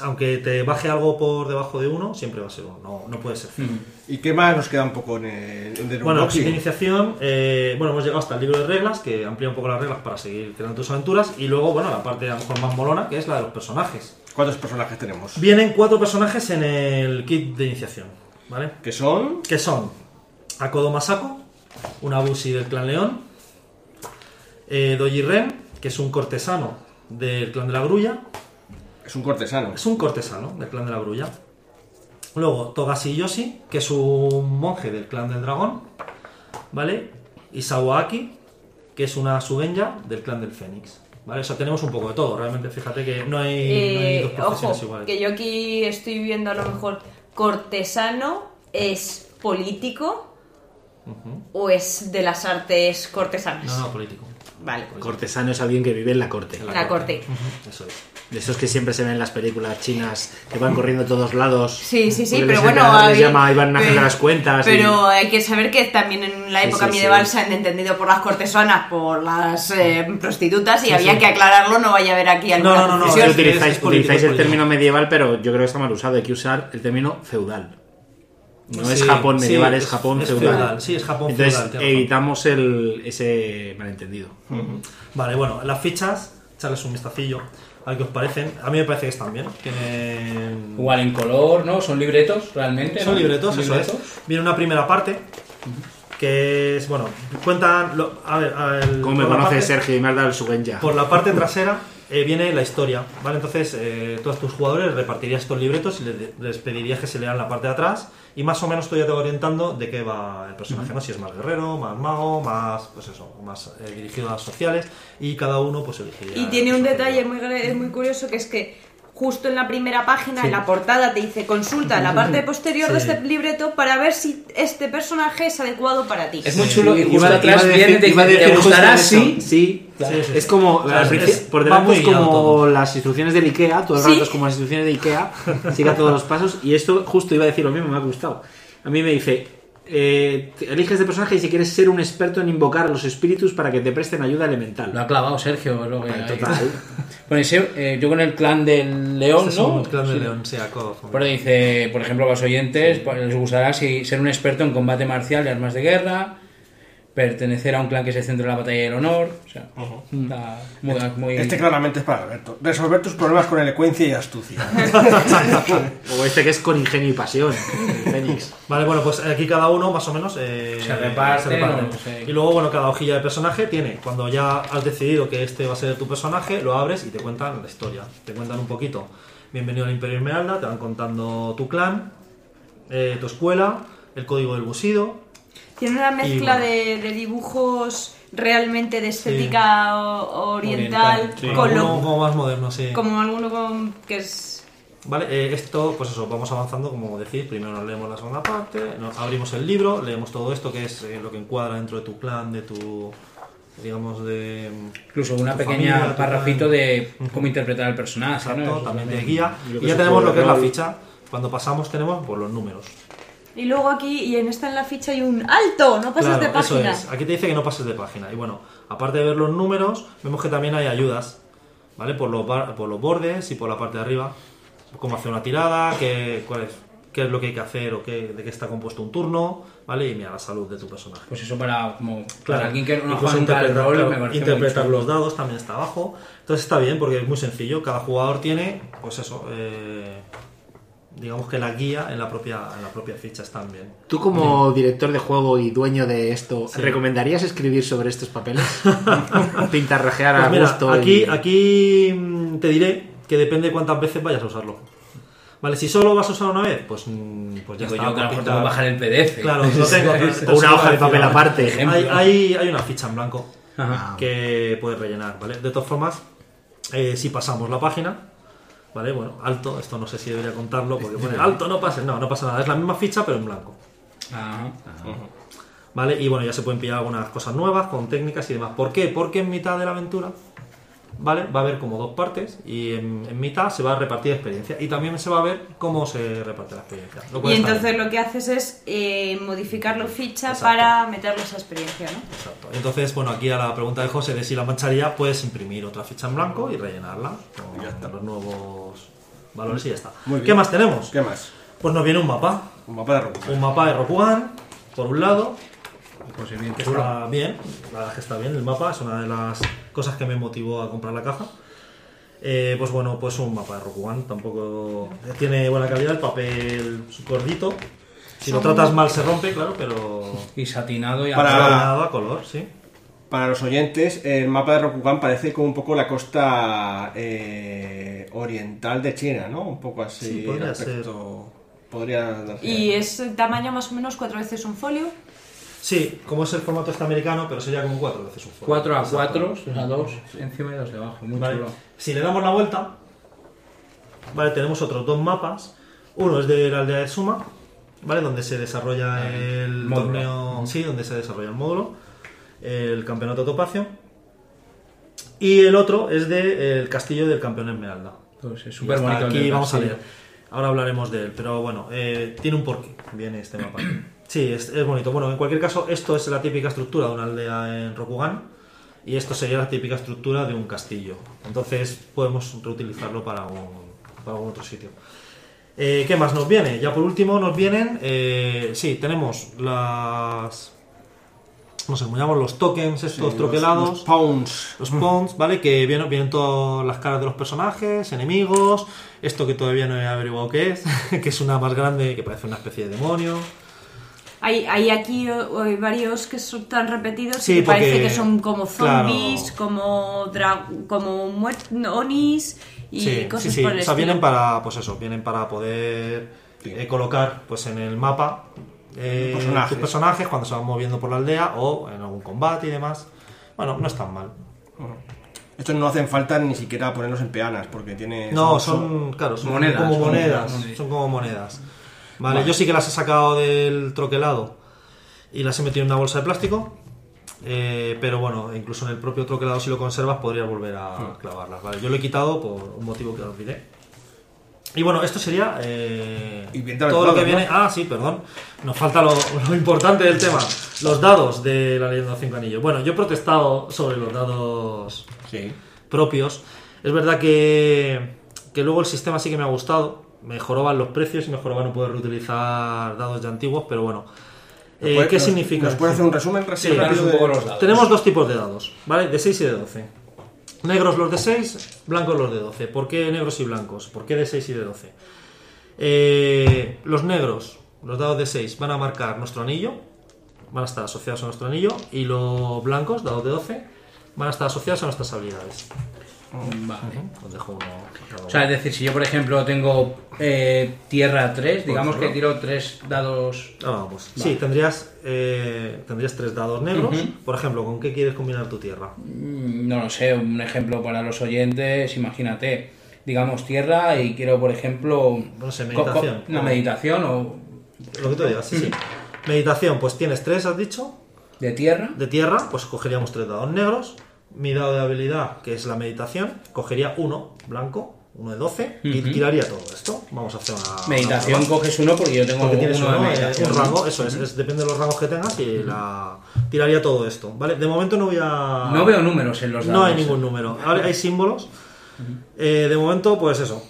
Speaker 4: Aunque te baje algo por debajo de uno, siempre va a ser uno, no, no puede ser cero.
Speaker 2: ¿Y qué más nos queda un poco en el, en el
Speaker 4: Bueno, de iniciación, eh, bueno, hemos llegado hasta el libro de reglas, que amplía un poco las reglas para seguir creando tus aventuras, y luego, bueno, la parte a lo mejor más molona, que es la de los personajes.
Speaker 2: ¿Cuántos personajes tenemos?
Speaker 4: Vienen cuatro personajes en el kit de iniciación, ¿vale?
Speaker 2: Que son...
Speaker 4: Que son Akodo Masako, una Bushi del clan León, eh, Doji Ren, que es un cortesano del clan de la Grulla,
Speaker 2: Es un cortesano.
Speaker 4: es un cortesano del clan de la Grulla. Luego Togashi Yoshi, que es un monje del clan del dragón, ¿vale? Y Sawaki, que es una Sugenya del clan del Fénix. ¿Vale? O sea, tenemos un poco de todo. Realmente, fíjate que no hay, no hay
Speaker 5: Eh,
Speaker 4: dos profesiones
Speaker 5: ojo,
Speaker 4: iguales.
Speaker 5: que yo aquí estoy viendo a lo mejor cortesano es político o es de las artes cortesanas.
Speaker 4: No, no, político.
Speaker 5: Vale,
Speaker 3: Cortesano es alguien que vive en la corte.
Speaker 5: la, la corte.
Speaker 4: Eso es.
Speaker 3: De esos que siempre se ven en las películas chinas, que van corriendo a todos lados.
Speaker 5: Sí, sí, sí, pero bueno,
Speaker 3: les llama Nájera
Speaker 5: pero-
Speaker 3: a las cuentas. y-
Speaker 5: Pero hay que saber que también en la
Speaker 3: Sí,
Speaker 5: época
Speaker 3: sí,
Speaker 5: medieval
Speaker 3: sí.
Speaker 5: se han entendido por las cortesanas, por las eh, prostitutas y
Speaker 4: Sí,
Speaker 5: había
Speaker 4: sí.
Speaker 5: que aclararlo, no vaya a haber aquí alguna
Speaker 4: No, no, no, no,
Speaker 3: Es
Speaker 4: es-
Speaker 3: utilizáis,
Speaker 4: es político,
Speaker 3: utilizáis
Speaker 4: es
Speaker 3: el término medieval, pero yo creo que está mal usado. Hay que usar el término feudal. No es
Speaker 4: Sí,
Speaker 3: Japón
Speaker 4: sí,
Speaker 3: medieval, es,
Speaker 4: es-
Speaker 3: Japón
Speaker 4: es
Speaker 3: feudal.
Speaker 4: feudal, sí, es Japón
Speaker 3: Entonces
Speaker 4: feudal,
Speaker 3: evitamos el, ese malentendido.
Speaker 4: Vale, bueno, las fichas, echarles un vistacillo a ver qué os parecen. A mí me parece que están bien. Tienen...
Speaker 6: Igual en color, ¿no? Son libretos, realmente.
Speaker 4: Son
Speaker 6: ¿no?
Speaker 4: libretos, eso es.
Speaker 6: Libretos.
Speaker 4: Viene una primera parte que es, bueno, cuentan... lo- a ver, a el-
Speaker 3: Como me
Speaker 4: parte-
Speaker 3: Sergio, y me has dado el Sugenya.
Speaker 4: Por la parte trasera eh, viene la historia, ¿vale? Entonces, eh, todos tus jugadores repartirías estos libretos y le- les pedirías que se lean la parte de atrás y más o menos tú ya te vas orientando de qué va el personaje, ¿no? Si es más guerrero, más mago, más, pues eso, más eh, dirigido a las sociales y cada uno pues elegiría...
Speaker 5: Y tiene un detalle muy, gra- muy curioso que es que justo en la primera página, en la portada, te dice consulta en la parte posterior de
Speaker 4: Sí.
Speaker 5: este libreto para ver si este personaje es adecuado para ti.
Speaker 6: Es muy chulo y justo
Speaker 3: Iba-
Speaker 6: atrás viene te ¿te gustará así?
Speaker 3: Sí,
Speaker 4: Sí, sí,
Speaker 3: es
Speaker 4: sí.
Speaker 3: como
Speaker 4: O sea,
Speaker 3: al
Speaker 4: es-
Speaker 3: por
Speaker 4: va
Speaker 3: delante
Speaker 4: muy
Speaker 3: es
Speaker 4: guiado
Speaker 3: como
Speaker 4: todo.
Speaker 3: las instrucciones del Ikea, todo el
Speaker 5: Sí.
Speaker 3: rato es como las instrucciones de Ikea, siga todos los pasos y esto justo iba a decir lo mismo, me ha gustado. A mí me dice, eh, eliges de personaje y si quieres ser un experto en invocar a los espíritus para que te presten ayuda elemental.
Speaker 6: Lo ha clavado Sergio, lo que.
Speaker 3: Total. [LAUGHS]
Speaker 6: Bueno, ese, eh, yo con el clan del león,
Speaker 4: Este es
Speaker 6: ¿no?
Speaker 4: un clan de
Speaker 6: Sí.
Speaker 4: León, sí,
Speaker 6: Pero dice, por ejemplo, a los oyentes pues, les gustará si ser un experto en combate marcial y armas de guerra, pertenecer a un clan que se centra en la batalla del honor. O sea, está muy, muy-
Speaker 2: Este claramente es para Alberto. Resolver tus problemas con elocuencia y astucia. [LAUGHS] [LAUGHS]
Speaker 3: O este que es con ingenio y pasión, Fénix.
Speaker 4: Vale, bueno, pues aquí cada uno más o menos eh,
Speaker 6: Se reparten, o sea,
Speaker 4: Y luego, bueno, cada hojilla de personaje tiene, cuando ya has decidido que este va a ser tu personaje, lo abres y te cuentan la historia. Te cuentan un poquito. Bienvenido al Imperio Esmeralda, te van contando tu clan, eh, tu escuela, el código del busido.
Speaker 5: Tiene una mezcla
Speaker 4: bueno.
Speaker 5: de, de dibujos realmente de estética oriental,
Speaker 6: Oriental, sí.
Speaker 5: con
Speaker 4: Alguno
Speaker 5: lo-
Speaker 4: como más moderno, sí.
Speaker 5: como alguno con, que es...
Speaker 4: Vale, eh, esto, pues eso, vamos avanzando, como decís, primero nos leemos la segunda parte, nos abrimos el libro, leemos todo esto, que es eh, lo que encuadra dentro de tu clan, de tu, digamos, de...
Speaker 6: incluso una pequeña
Speaker 4: familia,
Speaker 6: de cómo interpretar al personaje.
Speaker 4: Exacto, también
Speaker 6: también.
Speaker 4: guía.
Speaker 3: Y
Speaker 4: ya tenemos
Speaker 3: el
Speaker 4: lo que es la ficha. Cuando pasamos tenemos pues, los números.
Speaker 5: Y luego aquí, y en esta en la ficha hay un ¡alto! No pases
Speaker 4: Claro,
Speaker 5: de página.
Speaker 4: Eso es. Aquí te dice que no pases de página. Y bueno, aparte de ver los números, vemos que también hay ayudas, ¿vale? Por los, bar- por los bordes y por la parte de arriba. Cómo hacer una tirada, qué, cuál es, qué es lo que hay que hacer o qué, de qué está compuesto un turno, ¿vale? Y mira, la salud de tu personaje.
Speaker 6: Pues eso para, como,
Speaker 4: Claro,
Speaker 6: para alguien que no juega nunca rol,
Speaker 4: claro,
Speaker 6: me parece
Speaker 4: interpretar los dados también está abajo. Entonces está bien porque es muy sencillo. Cada jugador tiene, pues eso, eh, digamos que la guía en la propia, en la propia ficha bien.
Speaker 3: Tú como director de juego y dueño de esto,
Speaker 4: Sí.
Speaker 3: ¿recomendarías escribir sobre estos papeles? [LAUGHS] Pintarrajear a
Speaker 4: Pues mira,
Speaker 3: gusto.
Speaker 4: aquí,
Speaker 3: y-
Speaker 4: aquí mm, te diré que depende de cuántas veces vayas a usarlo. Vale, si solo vas a usar una vez, pues, mm, pues ya
Speaker 6: Digo
Speaker 4: está.
Speaker 6: yo que a lo mejor
Speaker 4: pintar-
Speaker 6: tengo que bajar el PDF.
Speaker 4: Claro, [LAUGHS] lo tengo.
Speaker 3: O una hoja de papel aparte.
Speaker 4: Hay, hay, hay una ficha en blanco
Speaker 6: Ajá.
Speaker 4: que puedes rellenar, ¿vale? De todas formas, eh, si pasamos la página, ¿vale? Bueno, alto, esto no sé si debería contarlo porque pone alto, no pases, no, no pasa nada, es la misma ficha pero en blanco,
Speaker 6: Ajá.
Speaker 4: ¿vale? Y bueno, ya se pueden pillar algunas cosas nuevas con técnicas y demás. ¿Por qué? Porque en mitad de la aventura, ¿vale? Va a haber como dos partes y en, en mitad se va a repartir experiencia y también se va a ver cómo se reparte la experiencia.
Speaker 5: Y entonces lo que haces es eh, modificar la ficha
Speaker 4: Exacto.
Speaker 5: para meterle esa experiencia, ¿no?
Speaker 4: Exacto. Entonces, bueno, aquí a la pregunta de José de si la mancharía, puedes imprimir otra ficha en blanco y rellenarla con los nuevos valores y ya está.
Speaker 2: Muy bien.
Speaker 4: ¿Qué más tenemos?
Speaker 2: ¿Qué más?
Speaker 4: Pues nos viene un mapa.
Speaker 2: Un mapa de Rokugan.
Speaker 4: Un mapa de Rokugan, por un lado,
Speaker 6: Pues es bien
Speaker 4: que está bien, la verdad es que está bien el mapa, es una de las cosas que me motivó a comprar la caja. Eh, pues bueno, pues un mapa de Rokugan, tampoco tiene buena calidad, el papel gordito. Si lo tratas mal se rompe, claro, pero
Speaker 6: Y satinado y
Speaker 2: Para-
Speaker 4: a color, sí.
Speaker 2: Para los oyentes, el mapa de Rokugan parece como un poco la costa eh, oriental de China, ¿no? Un poco así.
Speaker 4: Sí, podría
Speaker 2: aspecto- Podría darse-
Speaker 5: Y es tamaño más o menos cuatro veces un folio.
Speaker 4: Sí, como es el formato este americano, pero sería como cuatro veces un folio.
Speaker 6: 4 a
Speaker 4: Exacto.
Speaker 6: 4, o sea, dos encima y dos debajo. Muy
Speaker 4: Vale.
Speaker 6: chulo.
Speaker 4: Si le damos la vuelta, vale, tenemos otros dos mapas. Uno es de la aldea de Suma, ¿vale? Donde se desarrolla el
Speaker 6: módulo.
Speaker 4: torneo. Sí, donde se desarrolla el módulo, el campeonato Topacio. Y el otro es de el castillo del campeón Esmeralda.
Speaker 6: Pues es súper bonito.
Speaker 4: Aquí
Speaker 6: del
Speaker 4: vamos a leer. Ahora hablaremos de él, pero bueno, eh, tiene un porqué. Viene este mapa. [CLEARS THROAT] Sí, es, es bonito. Bueno, en cualquier caso, esto es la típica estructura de una aldea en Rokugan. Y esto sería la típica estructura de un castillo. Entonces podemos reutilizarlo para, un, para algún otro sitio. Eh, ¿Qué más nos viene? Ya por último nos vienen... eh, sí, tenemos las... No sé cómo llamamos, los tokens estos
Speaker 2: Sí, los-
Speaker 4: troquelados.
Speaker 2: los Pounds.
Speaker 4: Los pawns, ¿vale? Que vienen, vienen todas las caras de los personajes, enemigos, esto que todavía no he averiguado qué es, [LAUGHS] que es una más grande que parece una especie de demonio.
Speaker 5: Hay, hay aquí hay varios que son tan repetidos
Speaker 4: Sí,
Speaker 5: que parece que son como
Speaker 4: claro.
Speaker 5: zombies, como dra- como muer- onis y
Speaker 4: sí,
Speaker 5: cosas
Speaker 4: sí, sí.
Speaker 5: por el
Speaker 4: O sea,
Speaker 5: estilo.
Speaker 4: vienen para, pues eso, vienen para poder eh, colocar pues en el mapa eh,
Speaker 2: Personajes.
Speaker 4: tus personajes cuando se van moviendo por la aldea o en algún combate y demás. Bueno, no es tan mal.
Speaker 2: Estos no hacen falta ni siquiera ponerlos en peanas, porque tiene...
Speaker 4: No, son, claro, son
Speaker 6: Monedas,
Speaker 4: como monedas. Son como monedas. Vale, yo sí que las he sacado del troquelado y las he metido en una bolsa de plástico. eh, pero bueno, incluso en el propio troquelado, si lo conservas, podrías volver a clavarlas. Vale, yo lo he quitado por un motivo que os diré. Y bueno, esto sería eh,
Speaker 2: Y bien
Speaker 4: todo lo que viene. Ah, sí, perdón. Nos falta lo, lo importante del tema: los dados de la leyenda de cinco anillos. Bueno, yo he protestado sobre los dados
Speaker 2: Sí.
Speaker 4: propios. Es verdad que, que luego el sistema sí que me ha gustado. Mejoraban los precios y mejoraba no poder reutilizar dados ya antiguos, pero bueno. Eh,
Speaker 2: ¿Puede-
Speaker 4: ¿Qué
Speaker 2: nos-
Speaker 4: significa?
Speaker 2: ¿Nos puede hacer un resumen
Speaker 4: Sí,
Speaker 2: rápido
Speaker 6: un
Speaker 2: de-
Speaker 6: poco los dados.
Speaker 4: Tenemos dos tipos de dados, ¿vale? De 6 y de 12. Negros los de 6, blancos los de 12. ¿Por qué negros y blancos? ¿Por qué de 6 y de 12? Eh, los negros, los dados de 6, van a marcar nuestro anillo, van a estar asociados a nuestro anillo, y los blancos, dados de 12, van a estar asociados a nuestras habilidades.
Speaker 6: Vale.
Speaker 4: Os dejo uno a cada
Speaker 6: O sea, es decir, si yo, por ejemplo, tengo eh, tierra 3, digamos que tiro 3 dados.
Speaker 4: Ahora vamos. Sí, tendrías, eh, tendrías tres dados negros. Por ejemplo, ¿con qué quieres combinar tu tierra?
Speaker 6: mm, No lo sé, un ejemplo para los oyentes, imagínate, digamos tierra y quiero, por ejemplo,
Speaker 4: No sé, meditación.
Speaker 6: una meditación o
Speaker 4: Lo que tú digas, sí, sí. Meditación, pues tienes tres, has dicho.
Speaker 6: de tierra.
Speaker 4: De tierra, pues cogeríamos tres dados negros. Mi dado de habilidad, que es la meditación, cogería uno blanco, uno de 12, y tiraría todo esto. Vamos a hacer una.
Speaker 6: Meditación
Speaker 4: una
Speaker 6: coges uno porque yo tengo
Speaker 4: Porque tienes
Speaker 6: uno
Speaker 4: uno,
Speaker 6: de
Speaker 4: eh, un rango, eso es, es- depende de los rangos que tengas y la tiraría todo esto, ¿vale? De momento no voy a...
Speaker 6: No veo números en los dados.
Speaker 4: No hay ningún número. Ahora hay símbolos. Eh, de momento, pues eso.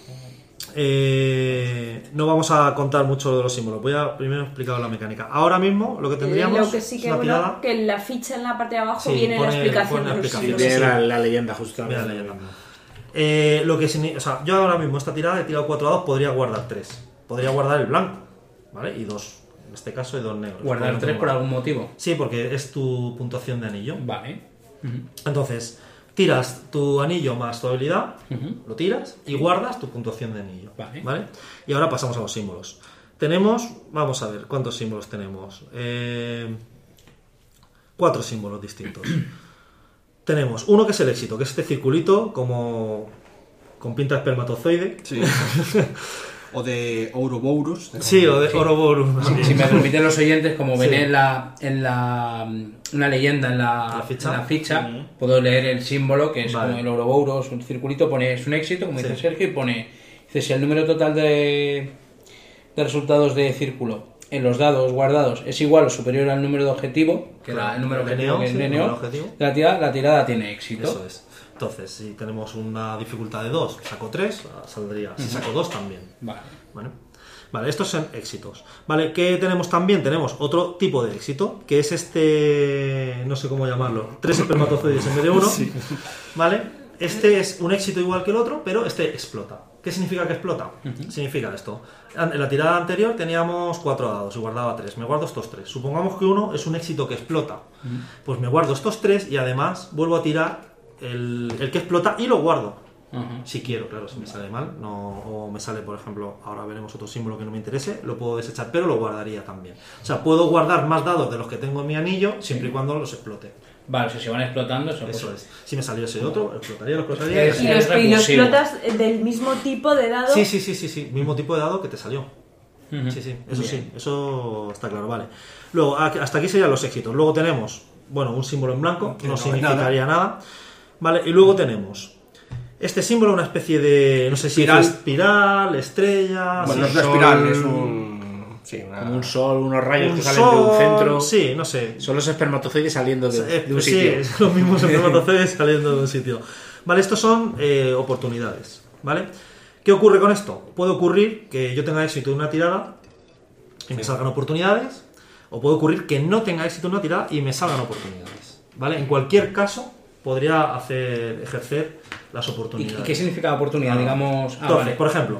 Speaker 4: Eh, no vamos a contar mucho de los símbolos. Voy a primero explicar la mecánica. Ahora mismo lo que tendríamos
Speaker 7: Lo que sí
Speaker 4: es
Speaker 7: que
Speaker 4: una
Speaker 7: bueno,
Speaker 4: tirada.
Speaker 7: que en la ficha en la parte de abajo
Speaker 4: Sí,
Speaker 7: viene
Speaker 4: pone-
Speaker 7: la explicación
Speaker 4: pone la.
Speaker 3: Viene
Speaker 4: sí.
Speaker 3: la, la leyenda
Speaker 4: la leyenda. Eh, lo que o sea, yo ahora mismo esta tirada he tirado cuatro dados, podría guardar tres. Podría guardar el blanco, ¿vale? Y dos, en este caso, y dos negros.
Speaker 6: Guardar
Speaker 4: Podemos
Speaker 6: 3 por algún motivo.
Speaker 4: Sí, porque es tu puntuación de anillo.
Speaker 6: Vale.
Speaker 4: Entonces, tiras tu anillo más tu habilidad, lo tiras y guardas tu puntuación de anillo.
Speaker 6: Vale.
Speaker 4: Y ahora pasamos a los símbolos. Tenemos, vamos a ver, ¿cuántos símbolos tenemos? Eh, cuatro símbolos distintos. [CLEARS THROAT] tenemos uno que es el éxito, que es este circulito como con pinta de espermatozoide.
Speaker 2: Sí. [LAUGHS] o de Ouroboros.
Speaker 4: Sí, o de Ouroboros.
Speaker 6: Si, si me permiten los oyentes, como ven
Speaker 4: Sí.
Speaker 6: en la, en la una leyenda en la,
Speaker 4: ¿La ficha?
Speaker 6: en la ficha, puedo leer el símbolo que es
Speaker 4: Vale.
Speaker 6: como el Ouroboros, un circulito, pone es un éxito, como dice
Speaker 4: Sí.
Speaker 6: Sergio, y pone dice si el número total de, de resultados de círculo en los dados guardados es igual o superior al número de objetivo, que era el número
Speaker 4: De
Speaker 6: objetivo
Speaker 4: neón,
Speaker 6: que es de
Speaker 4: el objetivo.
Speaker 6: la tirada, la tirada tiene éxito.
Speaker 4: Eso es. Entonces, si tenemos una dificultad de 2, saco 3, saldría. Si saco 2, también.
Speaker 6: Vale.
Speaker 4: Vale. Vale, estos son éxitos. Vale, ¿qué tenemos también? Tenemos otro tipo de éxito, que es este, no sé cómo llamarlo, tres espermatozoides en vez de uno. Vale, este es un éxito igual que el otro, pero este explota. ¿Qué significa que explota? Significa esto. En la tirada anterior teníamos cuatro dados y guardaba tres. Me guardo estos tres. Supongamos que uno es un éxito que explota. Pues me guardo estos tres y además vuelvo a tirar el, el que explota y lo guardo. Si quiero, claro, si me sale mal, no, o me sale, por ejemplo, ahora veremos otro símbolo que no me interese, lo puedo desechar, pero lo guardaría también. O sea, puedo guardar más dados de los que tengo en mi anillo, siempre y cuando los explote.
Speaker 6: Vale, o sea, si van explotando, eso,
Speaker 4: Eso
Speaker 6: pues-
Speaker 4: es. Si me saliese otro, explotaría, lo explotaría.
Speaker 6: Es-
Speaker 7: Y los, y explotas del mismo tipo de dado.
Speaker 4: Sí, sí, sí, sí, sí, mismo tipo de dado que te salió. Sí, sí, eso
Speaker 6: Bien.
Speaker 4: sí, eso está claro, vale. Luego, hasta aquí serían los éxitos. Luego tenemos, bueno, un símbolo en blanco,
Speaker 2: Que
Speaker 4: no, significaría nada. Vale, y luego tenemos este símbolo, una especie de, no sé si
Speaker 2: Espiral.
Speaker 4: es espiral, estrella,
Speaker 2: Bueno, no es
Speaker 4: sí,
Speaker 2: una
Speaker 3: sol-
Speaker 2: espiral, es un. Sí, una.
Speaker 3: Como un sol, unos rayos
Speaker 4: un
Speaker 3: que salen de un centro.
Speaker 4: Sí, no sé.
Speaker 3: Son los espermatozoides saliendo de,
Speaker 4: Eh,
Speaker 3: de un
Speaker 4: sí,
Speaker 3: sitio.
Speaker 4: es los mismos [LAUGHS] espermatozoides saliendo de un sitio. Vale, estos son eh, oportunidades, ¿vale? ¿Qué ocurre con esto? Puede ocurrir que yo tenga éxito en una tirada y me salgan oportunidades, o puede ocurrir que no tenga éxito en una tirada y me salgan oportunidades, ¿vale? En cualquier caso, podría hacer, ejercer las
Speaker 6: ¿Y
Speaker 4: oportunidades.
Speaker 6: qué significa oportunidad? Digamos. Ah,
Speaker 4: Entonces,
Speaker 6: vale.
Speaker 4: por ejemplo,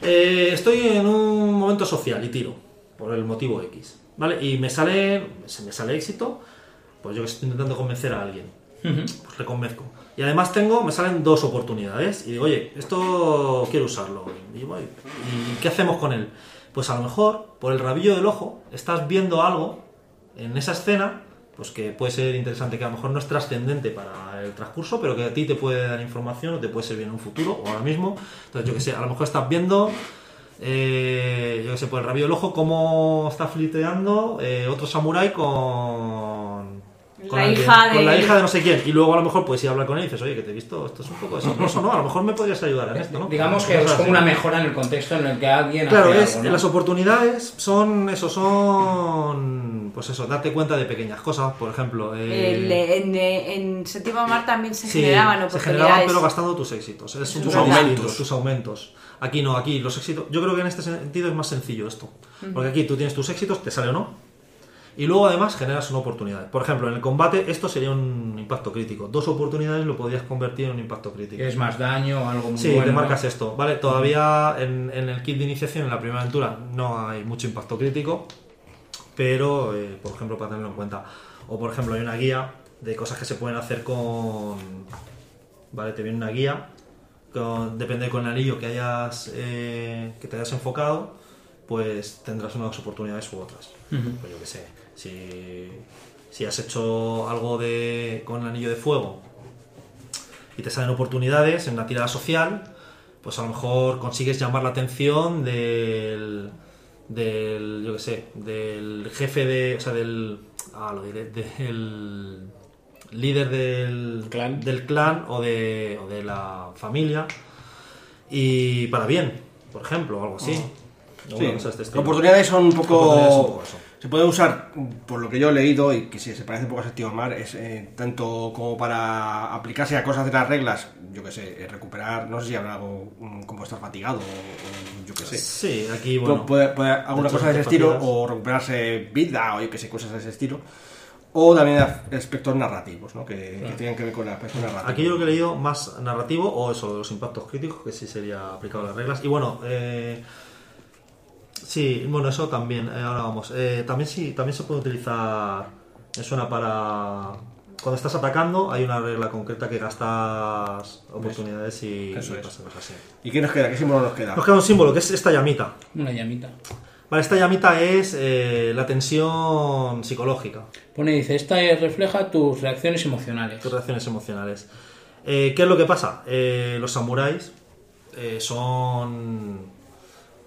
Speaker 4: eh, estoy en un momento social y tiro, por el motivo X, ¿vale? Y me sale, se me sale éxito, pues yo que estoy intentando convencer a alguien, pues le convenzco. Y además tengo, me salen dos oportunidades y digo, oye, esto quiero usarlo. Y, voy, ¿y qué hacemos con él? Pues a lo mejor, por el rabillo del ojo, estás viendo algo en esa escena pues que puede ser interesante, que a lo mejor no es trascendente para el transcurso, pero que a ti te puede dar información o te puede servir en un futuro o ahora mismo. Entonces, yo que sé, a lo mejor estás viendo, eh, yo que sé, por el rabillo del ojo, cómo está flirteando eh, otro samurái con...
Speaker 5: La
Speaker 4: alguien,
Speaker 5: hija
Speaker 4: con la hija de no sé quién. Y luego a lo mejor puedes ir a hablar con él y dices, oye, que te he visto, esto es un poco desastrosо, ¿no? A lo mejor me podrías ayudar en esto, ¿no?
Speaker 6: Digamos que es como una mejora en el contexto en el que alguien
Speaker 4: Claro,
Speaker 6: hace
Speaker 4: es,
Speaker 6: algo, ¿no?
Speaker 4: las oportunidades son, eso, son, pues eso, darte cuenta de pequeñas cosas, por ejemplo. eh,
Speaker 5: El- en, en séptimo mar también se
Speaker 4: sí,
Speaker 5: generaban
Speaker 4: se
Speaker 5: oportunidades.
Speaker 4: generaban, pero gastando tus éxitos. Es
Speaker 5: Tus aumentos.
Speaker 4: tus aumentos. Aquí no, aquí los éxitos. Yo creo que en este sentido es más sencillo esto. Porque aquí tú tienes tus éxitos, te sale o no. Y luego además generas una oportunidad. Por ejemplo, en el combate esto sería un impacto crítico. Dos oportunidades lo podrías convertir en un impacto crítico.
Speaker 6: Es más daño o algo muy
Speaker 4: Sí,
Speaker 6: bueno.
Speaker 4: te
Speaker 6: ¿no?
Speaker 4: marcas esto. Vale, todavía en, en el kit de iniciación, en la primera aventura, no hay mucho impacto crítico, pero, eh, por ejemplo, para tenerlo en cuenta. O, por ejemplo, hay una guía de cosas que se pueden hacer con. Vale, te viene una guía, con- depende con el anillo que hayas eh, que te hayas enfocado, pues tendrás unas oportunidades u otras. Pues yo qué sé, si, si has hecho algo de, con el anillo de fuego y te salen oportunidades en una tirada social, pues a lo mejor consigues llamar la atención del, del yo qué sé, del jefe de, o sea, del, ah, lo diré, del líder del
Speaker 3: Clan.
Speaker 4: del clan o de, o de la familia y para bien, por ejemplo, o algo así. Cosa de este
Speaker 2: oportunidades son un poco...
Speaker 4: Oportunidades un poco eso.
Speaker 2: Se puede usar, por lo que yo he leído, y que sí, se parece un poco a Séptimo Mar, es eh, tanto como para aplicarse a cosas de las reglas, yo que sé, eh, recuperar, no sé si habrá algo como estar fatigado o, o yo que sé.
Speaker 4: Sí, aquí, bueno.
Speaker 2: puede, puede alguna
Speaker 4: hecho,
Speaker 2: cosa de ese estilo,
Speaker 4: partidas-
Speaker 2: o recuperarse vida, o yo que sé, cosas de ese estilo. O también aspectos narrativos, ¿no? Que, que tienen que ver con el aspecto narrativo.
Speaker 4: Aquí yo lo que he leído más narrativo o eso, de los impactos críticos, que sí sería aplicado a las reglas. Y bueno, eh, sí, bueno, eso también, eh, ahora vamos. Eh, también sí, también se puede utilizar, me suena para... Cuando estás atacando hay una regla concreta que gastas oportunidades y,
Speaker 2: Eso
Speaker 4: y
Speaker 2: es.
Speaker 4: pasan cosas así.
Speaker 2: ¿Y qué nos queda? ¿Qué símbolo nos queda?
Speaker 4: Nos queda un símbolo, que es esta llamita.
Speaker 6: Una llamita.
Speaker 4: Vale, esta llamita es eh, la tensión psicológica.
Speaker 6: Pone, dice, esta es- refleja tus reacciones emocionales.
Speaker 4: tus reacciones emocionales. Eh, ¿Qué es lo que pasa? Eh, los samuráis eh, son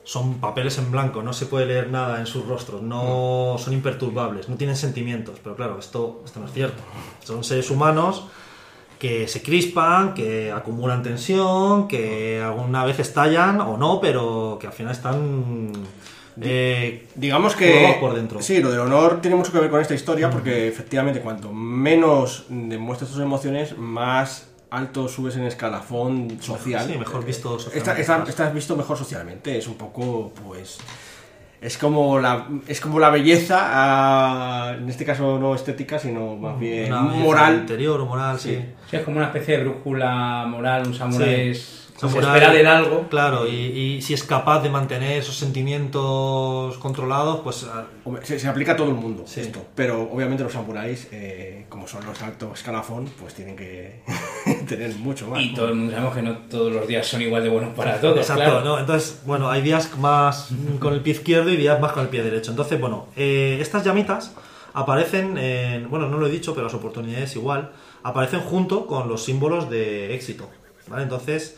Speaker 4: son papeles en blanco, no se puede leer nada en sus rostros, no son imperturbables, no tienen sentimientos, pero claro, esto, esto no es cierto. Son seres humanos que se crispan, que acumulan tensión, que alguna vez estallan o no, pero que al final están eh,
Speaker 2: Digamos que
Speaker 4: por dentro.
Speaker 2: sí, lo del honor tiene mucho que ver con esta historia porque efectivamente cuanto menos demuestras tus emociones, más alto subes en escalafón social.
Speaker 4: sí, mejor visto
Speaker 2: Está-
Speaker 4: socialmente.
Speaker 2: está- estás visto mejor socialmente. Es un poco, pues, es como la, es como la belleza, ah, en este caso no estética, sino más bien
Speaker 4: una
Speaker 2: moral.
Speaker 4: interior o moral, sí.
Speaker 2: Sí.
Speaker 6: Sí, es como una especie de brújula moral, un samurái
Speaker 4: Sí.
Speaker 6: es- se
Speaker 4: Samurai,
Speaker 6: espera de él algo.
Speaker 4: Claro, y, y si es capaz de mantener esos sentimientos controlados, pues ah,
Speaker 2: Hombre, Se, se aplica a todo el mundo
Speaker 4: Sí.
Speaker 2: esto, pero obviamente los samuráis, eh, como son los altos escalafón, pues tienen que [LAUGHS] tener mucho más.
Speaker 6: Y todo el mundo sabemos que no todos los días son igual de buenos para todos.
Speaker 4: Exacto,
Speaker 6: claro.
Speaker 4: ¿no? Entonces, bueno, hay días más con el pie izquierdo y días más con el pie derecho. Entonces, bueno, eh, estas llamitas aparecen en, bueno, no lo he dicho, pero las oportunidades igual, aparecen junto con los símbolos de éxito, ¿vale? Entonces,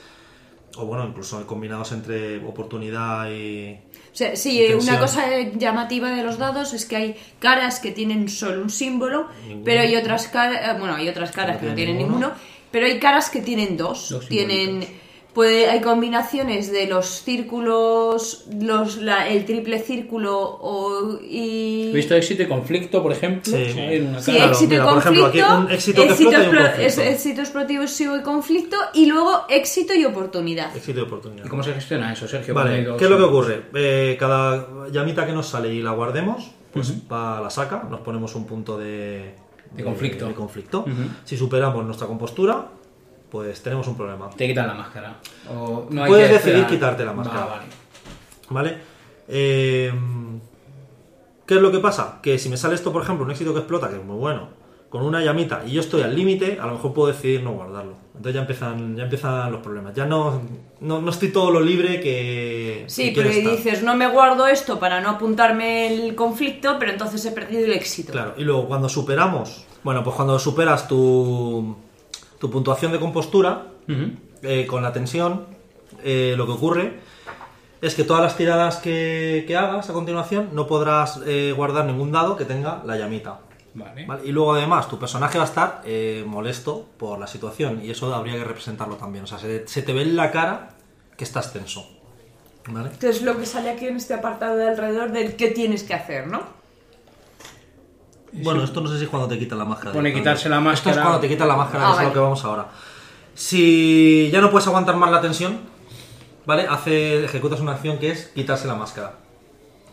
Speaker 4: o bueno, incluso combinados entre oportunidad y...
Speaker 5: O sea, sí, eh, una cosa llamativa de los dados es que hay caras que tienen solo un símbolo,
Speaker 4: Ninguno.
Speaker 5: pero hay otras caras, bueno, hay otras caras
Speaker 4: No
Speaker 5: que no
Speaker 4: tienen
Speaker 5: tienen
Speaker 4: ninguno.
Speaker 5: ninguno, pero hay caras que tienen dos.
Speaker 6: Dos
Speaker 5: tienen puede hay combinaciones de los círculos, los la- el triple círculo o y
Speaker 6: He visto éxito y conflicto, por ejemplo.
Speaker 4: Sí.
Speaker 6: en una
Speaker 5: Sí,
Speaker 6: cara.
Speaker 4: Claro,
Speaker 5: éxito
Speaker 4: mira,
Speaker 5: y
Speaker 4: por ejemplo, aquí
Speaker 5: conflicto,
Speaker 4: un éxito que
Speaker 5: éxito,
Speaker 4: explota y un conflicto.
Speaker 5: es- éxito explosivo y conflicto, y luego éxito y oportunidad.
Speaker 4: Éxito y oportunidad.
Speaker 6: ¿Y cómo se gestiona eso, Sergio?
Speaker 4: Vale, ¿qué es lo que ocurre? Eh, cada llamita que nos sale y la guardemos, pues va a la saca, nos ponemos un punto de,
Speaker 6: De conflicto.
Speaker 4: de conflicto. Si superamos nuestra compostura, pues tenemos un problema.
Speaker 6: Te quitan la máscara. O no hay
Speaker 4: Puedes
Speaker 6: que
Speaker 4: decidir
Speaker 6: esperar.
Speaker 4: quitarte la máscara.
Speaker 6: Va, vale.
Speaker 4: ¿Vale? Eh, ¿Qué es lo que pasa? Que si me sale esto, por ejemplo, un éxito que explota, que es muy bueno, con una llamita y yo estoy al límite, a lo mejor puedo decidir no guardarlo. Entonces ya empiezan, ya empiezan los problemas. Ya no, no, no estoy todo lo libre que.
Speaker 5: Sí,
Speaker 4: que
Speaker 5: pero
Speaker 4: estar.
Speaker 5: dices, no me guardo esto para no apuntarme el conflicto, pero entonces he perdido el éxito.
Speaker 4: Claro, y luego cuando superamos, bueno, pues cuando superas tu, tu puntuación de compostura eh, con la tensión, eh, lo que ocurre es que todas las tiradas que, que hagas a continuación no podrás eh, guardar ningún dado que tenga la llamita.
Speaker 6: Vale.
Speaker 4: ¿vale? Y luego además tu personaje va a estar eh, molesto por la situación y eso habría que representarlo también. O sea, se, se te ve en la cara que estás tenso. ¿Vale?
Speaker 7: Que es lo que sale aquí en este apartado de alrededor del qué tienes que hacer, ¿no?
Speaker 4: Bueno, esto no sé si es cuando te quitan la máscara.
Speaker 6: Pone quitarse la
Speaker 4: Esto es
Speaker 6: máscara.
Speaker 4: cuando te quitan la máscara,
Speaker 5: Ah,
Speaker 4: que es a
Speaker 5: vale.
Speaker 4: lo que vamos ahora. Si ya no puedes aguantar más la tensión, ¿vale? Hace, ejecutas una acción que es quitarse la máscara.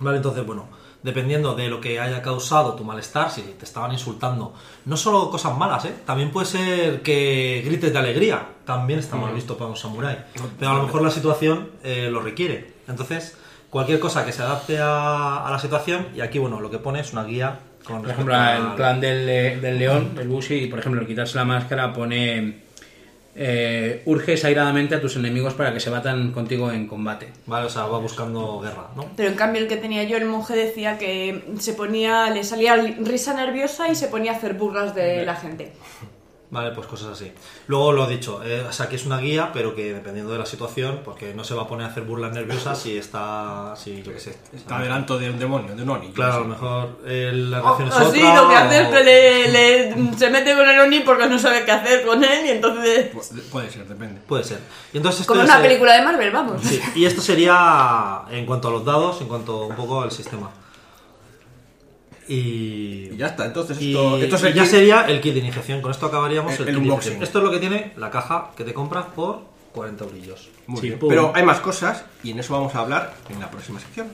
Speaker 4: ¿Vale? Entonces, bueno, dependiendo de lo que haya causado tu malestar, si te estaban insultando, no solo cosas malas, ¿eh? También puede ser que grites de alegría, también está mal visto para un samurái. Pero a lo mejor la situación eh, lo requiere. Entonces, cualquier cosa que se adapte a, a la situación, y aquí, bueno, lo que pone es una guía con
Speaker 6: Por ejemplo, el plan del, del león, del Bushi, por ejemplo, al quitarse la máscara pone eh, urges airadamente a tus enemigos para que se batan contigo en combate.
Speaker 4: Vale, o sea, va buscando guerra, ¿no?
Speaker 7: Pero en cambio el que tenía yo, el monje decía que se ponía, le salía risa nerviosa y se ponía a hacer burlas de la gente. [LAUGHS]
Speaker 4: Vale, pues cosas así. Luego lo he dicho, eh, o sea, que es una guía, pero que dependiendo de la situación, porque no se va a poner a hacer burlas nerviosas si está, si yo qué sé.
Speaker 2: Está delante de un demonio, de un Oni.
Speaker 4: Claro, a lo mejor eh, la
Speaker 7: O,
Speaker 4: reacción es
Speaker 7: o sí,
Speaker 4: otra,
Speaker 7: lo que hace es que le, le- se mete con el Oni porque no sabe qué hacer con él y entonces...
Speaker 2: Pu- Puede ser, depende.
Speaker 4: Puede ser. Y entonces
Speaker 5: Como
Speaker 4: ya
Speaker 5: una
Speaker 4: se-
Speaker 5: película de Marvel, vamos.
Speaker 4: Sí, y esto sería en cuanto a los dados, en cuanto un poco al sistema. Y,
Speaker 2: Y ya está, entonces
Speaker 4: y-
Speaker 2: esto, esto es el
Speaker 4: y ya
Speaker 2: kit-
Speaker 4: sería el kit de iniciación. Con esto acabaríamos
Speaker 2: El-
Speaker 4: el,
Speaker 2: el
Speaker 4: kit de
Speaker 2: unboxing.
Speaker 4: iniciación. Esto es lo que tiene la caja que te compras por 40 brillos.
Speaker 2: Muy
Speaker 6: Sí,
Speaker 2: bien.
Speaker 6: pum.
Speaker 2: Pero hay más cosas y en eso vamos a hablar en la próxima sección.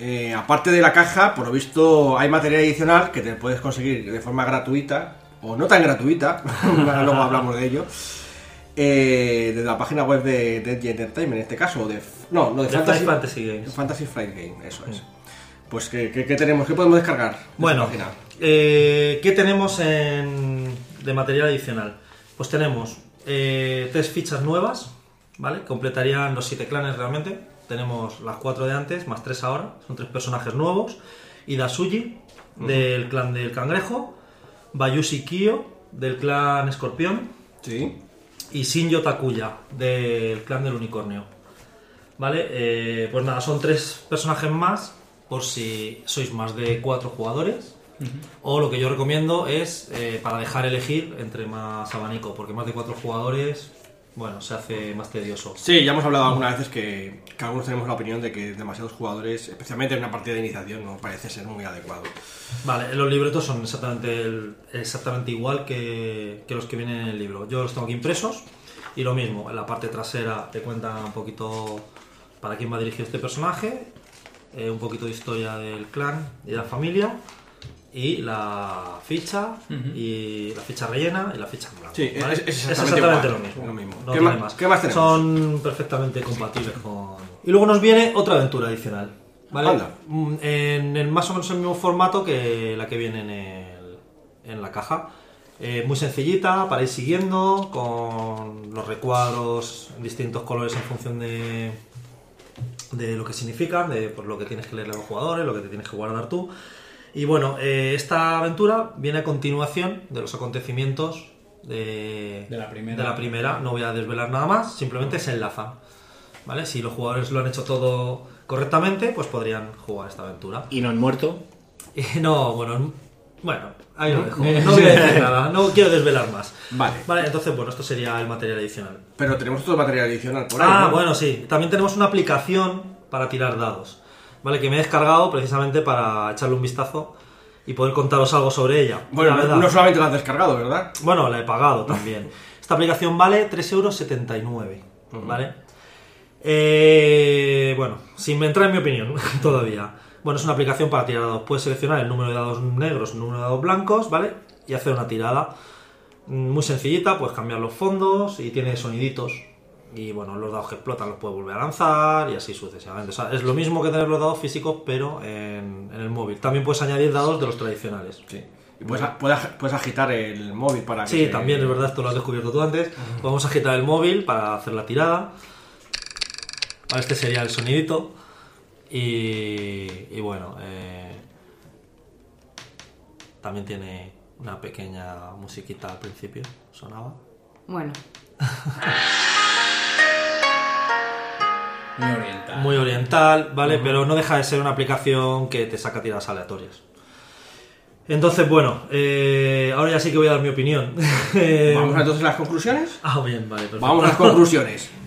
Speaker 2: Eh, aparte de la caja, por lo visto hay material adicional que te puedes conseguir de forma gratuita o no tan gratuita, [LAUGHS] luego hablamos de ello, eh, desde la página web de Deadly Entertainment en este caso, de, no, no de,
Speaker 4: De
Speaker 2: Fantasy,
Speaker 4: Fantasy Games.
Speaker 2: Fantasy Flight Game, eso es. Pues ¿qué, qué, qué tenemos? ¿Qué podemos descargar? de
Speaker 4: Bueno, eh, ¿qué tenemos en- de material adicional? Pues tenemos eh, tres fichas nuevas, ¿vale? Completarían los siete clanes realmente. Tenemos las cuatro de antes, más tres ahora. Son tres personajes nuevos. Idasuji, del clan del cangrejo. Bayushi Kyo, del clan escorpión.
Speaker 2: Sí.
Speaker 4: Y Shinjo Takuya, del clan del unicornio. ¿Vale? Eh, pues nada, son tres personajes más, por si sois más de cuatro jugadores. O lo que yo recomiendo es eh, para dejar elegir entre más abanico, porque más de cuatro jugadores, bueno, se hace más tedioso.
Speaker 2: Sí, ya hemos hablado algunas veces que, que algunos tenemos la opinión de que demasiados jugadores, especialmente en una partida de iniciación, no parece ser muy adecuado.
Speaker 4: Vale, los libretos son exactamente, el- exactamente igual que, que los que vienen en el libro. Yo los tengo aquí impresos y lo mismo, en la parte trasera te cuenta un poquito para quién va dirigido este personaje, eh, un poquito de historia del clan y de la familia y la ficha y la ficha rellena y la ficha en blanco.
Speaker 2: Sí,
Speaker 4: ¿vale?
Speaker 2: es- es exactamente
Speaker 4: lo
Speaker 2: igual,
Speaker 4: mismo.
Speaker 2: lo mismo.
Speaker 4: no
Speaker 2: ¿Qué más- qué más tenemos?
Speaker 4: Son perfectamente compatibles con... Y luego nos viene otra aventura adicional. ¿Vale?
Speaker 2: Anda.
Speaker 4: Mm, En más o menos el mismo formato que la que viene en, el- en la caja. Eh, muy sencillita para ir siguiendo, con los recuadros en distintos colores en función de, de lo que significan, de por lo que tienes que leerle a los jugadores, lo que te tienes que guardar tú. Y bueno, eh, esta aventura viene a continuación de los acontecimientos de,
Speaker 6: De la primera.
Speaker 4: de la primera. No voy a desvelar nada más, simplemente se enlazan. ¿Vale? Si los jugadores lo han hecho todo correctamente, pues podrían jugar esta aventura.
Speaker 3: Y no han muerto.
Speaker 4: Y [LAUGHS] no, bueno, bueno, ahí lo dejo. No voy a decir nada, no quiero desvelar más.
Speaker 2: Vale.
Speaker 4: Vale, entonces, bueno, esto sería el material adicional.
Speaker 2: Pero tenemos otro material adicional por ahí.
Speaker 4: Ah,
Speaker 2: ¿no?
Speaker 4: bueno, sí. También tenemos una aplicación para tirar dados. ¿Vale? Que me he descargado precisamente para echarle un vistazo y poder contaros algo sobre ella.
Speaker 2: Bueno,
Speaker 4: La
Speaker 2: no, solamente lo has descargado, ¿verdad?
Speaker 4: Bueno, la he pagado [LAUGHS] también. Esta aplicación vale 3,79 euros. ¿Vale? Eh, bueno, sin entrar en mi opinión [LAUGHS] todavía. Bueno, es una aplicación para tirar dados. Puedes seleccionar el número de dados negros, el número de dados blancos, ¿vale? y hacer una tirada. Mm, Muy sencillita, puedes cambiar los fondos y tiene soniditos. Y bueno, los dados que explotan los puedes volver a lanzar y así sucesivamente. O sea, es lo mismo que tener los dados físicos, pero en, en el móvil. También puedes añadir dados de los tradicionales.
Speaker 2: Sí. Y puedes, puedes, puedes agitar el móvil para que
Speaker 4: Sí,
Speaker 2: se-
Speaker 4: también es verdad, esto lo has descubierto tú antes. Vamos a agitar el móvil para hacer la tirada. Este sería el sonidito. Y, y bueno, eh, también tiene una pequeña musiquita al principio, sonaba.
Speaker 8: Bueno, [LAUGHS]
Speaker 6: Muy oriental.
Speaker 4: Muy oriental, ¿vale? Pero no deja de ser una aplicación que te saca tiradas aleatorias. Entonces, bueno, eh, ahora ya sí que voy a dar mi opinión. [LAUGHS]
Speaker 2: Vamos entonces a las conclusiones.
Speaker 4: Ah, bien, vale, perfecto.
Speaker 2: Vamos a las conclusiones. [LAUGHS]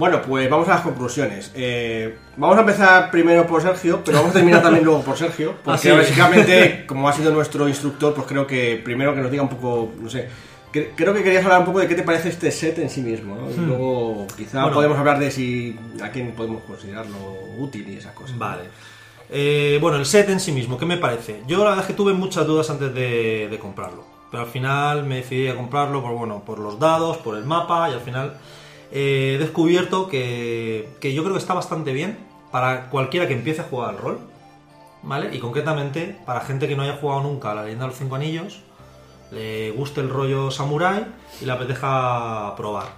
Speaker 2: Bueno, pues vamos a las conclusiones. Eh, vamos a empezar primero por Sergio, pero vamos a terminar también luego por Sergio, [LAUGHS] porque
Speaker 4: Ah, sí.
Speaker 2: básicamente, [LAUGHS] como ha sido nuestro instructor, pues creo que primero que nos diga un poco, no sé, cre- creo que querías hablar un poco de qué te parece este set en sí mismo, ¿no? Y luego quizá
Speaker 4: Hmm. Bueno.
Speaker 2: podemos hablar de si a quién podemos considerarlo útil y esas cosas.
Speaker 4: Vale. Eh, bueno, el set en sí mismo, ¿qué me parece? Yo la verdad es que tuve muchas dudas antes de, de comprarlo. Pero al final me decidí a comprarlo por, bueno, por los dados, por el mapa y al final he descubierto que, que yo creo que está bastante bien para cualquiera que empiece a jugar al rol. ¿Vale? Y concretamente para gente que no haya jugado nunca a la leyenda de los cinco anillos, le guste el rollo samurai y le apetezca probar.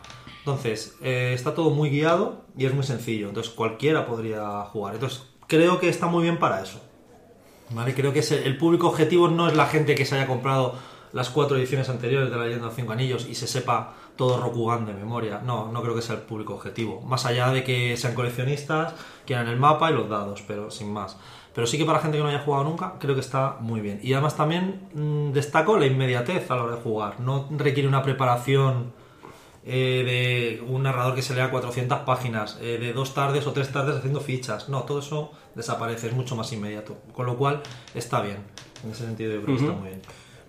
Speaker 4: Entonces, eh, está todo muy guiado y es muy sencillo. Entonces, cualquiera podría jugar. Entonces, creo que está muy bien para eso. ¿Vale? Creo que el, el público objetivo no es la gente que se haya comprado las cuatro ediciones anteriores de la leyenda de los cinco anillos y se sepa todo Rokugan de memoria. No, no creo que sea el público objetivo. Más allá de que sean coleccionistas, quieran el mapa y los dados, pero sin más. Pero sí que para gente que no haya jugado nunca, creo que está muy bien. Y además también mm, destaco la inmediatez a la hora de jugar. No requiere una preparación eh, de un narrador que se lea 400 páginas, eh, de dos tardes o tres tardes haciendo fichas. No, todo eso desaparece, es mucho más inmediato. Con lo cual, está bien. En ese sentido, yo creo que está muy bien.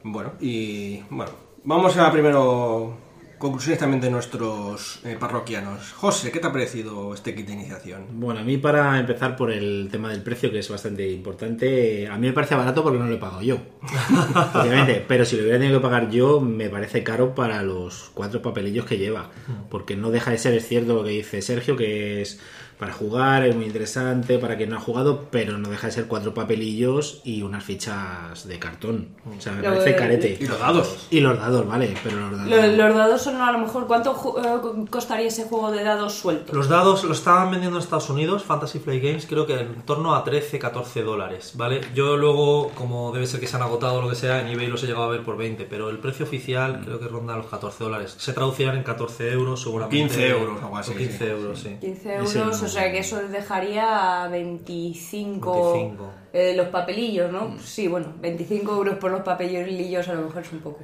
Speaker 2: Bueno, y bueno, vamos a primero conclusiones también de nuestros eh, parroquianos. José, ¿qué te ha parecido este kit de iniciación?
Speaker 3: Bueno, a mí para empezar por el tema del precio, que es bastante importante, a mí me parece barato porque no lo he pagado yo. [LAUGHS] Obviamente, pero si lo hubiera tenido que pagar yo, me parece caro para los cuatro papelillos que lleva. Porque no deja de ser, es cierto lo que dice Sergio, que es para jugar, es muy interesante, para quien no ha jugado, pero no deja de ser cuatro papelillos y unas fichas de cartón. O sea, me
Speaker 8: Lo
Speaker 3: parece
Speaker 8: de-
Speaker 3: carete.
Speaker 2: Y los dados.
Speaker 3: Y los dados, vale, pero los dados...
Speaker 5: Lo- Los dados son a lo mejor. ¿Cuánto ju- eh, costaría ese juego de dados suelto?
Speaker 4: Los dados lo estaban vendiendo en Estados Unidos, Fantasy Flight Games, creo que en torno a 13, 14 dólares, ¿vale? Yo luego, como debe ser que se han agotado o lo que sea, en eBay los he llegado a ver por 20, pero el precio oficial creo que ronda los 14 dólares. Se traducirán en 14 euros seguramente.
Speaker 2: 15 euros, algo así,
Speaker 4: O 15
Speaker 2: sí.
Speaker 4: euros, sí.
Speaker 5: 15
Speaker 3: Ese
Speaker 5: euros. O sea que eso dejaría 25,
Speaker 4: 25.
Speaker 5: eh, los papelillos, ¿no?
Speaker 2: Mm.
Speaker 5: Sí, bueno, 25 euros por los papelillos a lo mejor es un poco.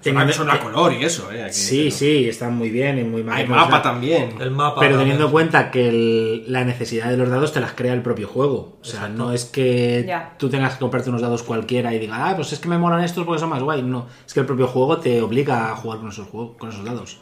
Speaker 3: Teniendo-
Speaker 2: Son a color y eso, ¿eh?
Speaker 3: Sí, sí, están muy bien y muy
Speaker 2: Hay
Speaker 3: maquinados.
Speaker 2: mapa también.
Speaker 4: El mapa.
Speaker 3: Pero
Speaker 4: también.
Speaker 3: teniendo en cuenta que el- la necesidad de los dados te las crea el propio juego. O sea,
Speaker 4: Exacto.
Speaker 3: no es que
Speaker 5: Ya.
Speaker 3: tú tengas que comprarte unos dados cualquiera y digas, ah, pues es que me molan estos porque son más guay. No, es que el propio juego te obliga a jugar con esos, juegos, con esos dados.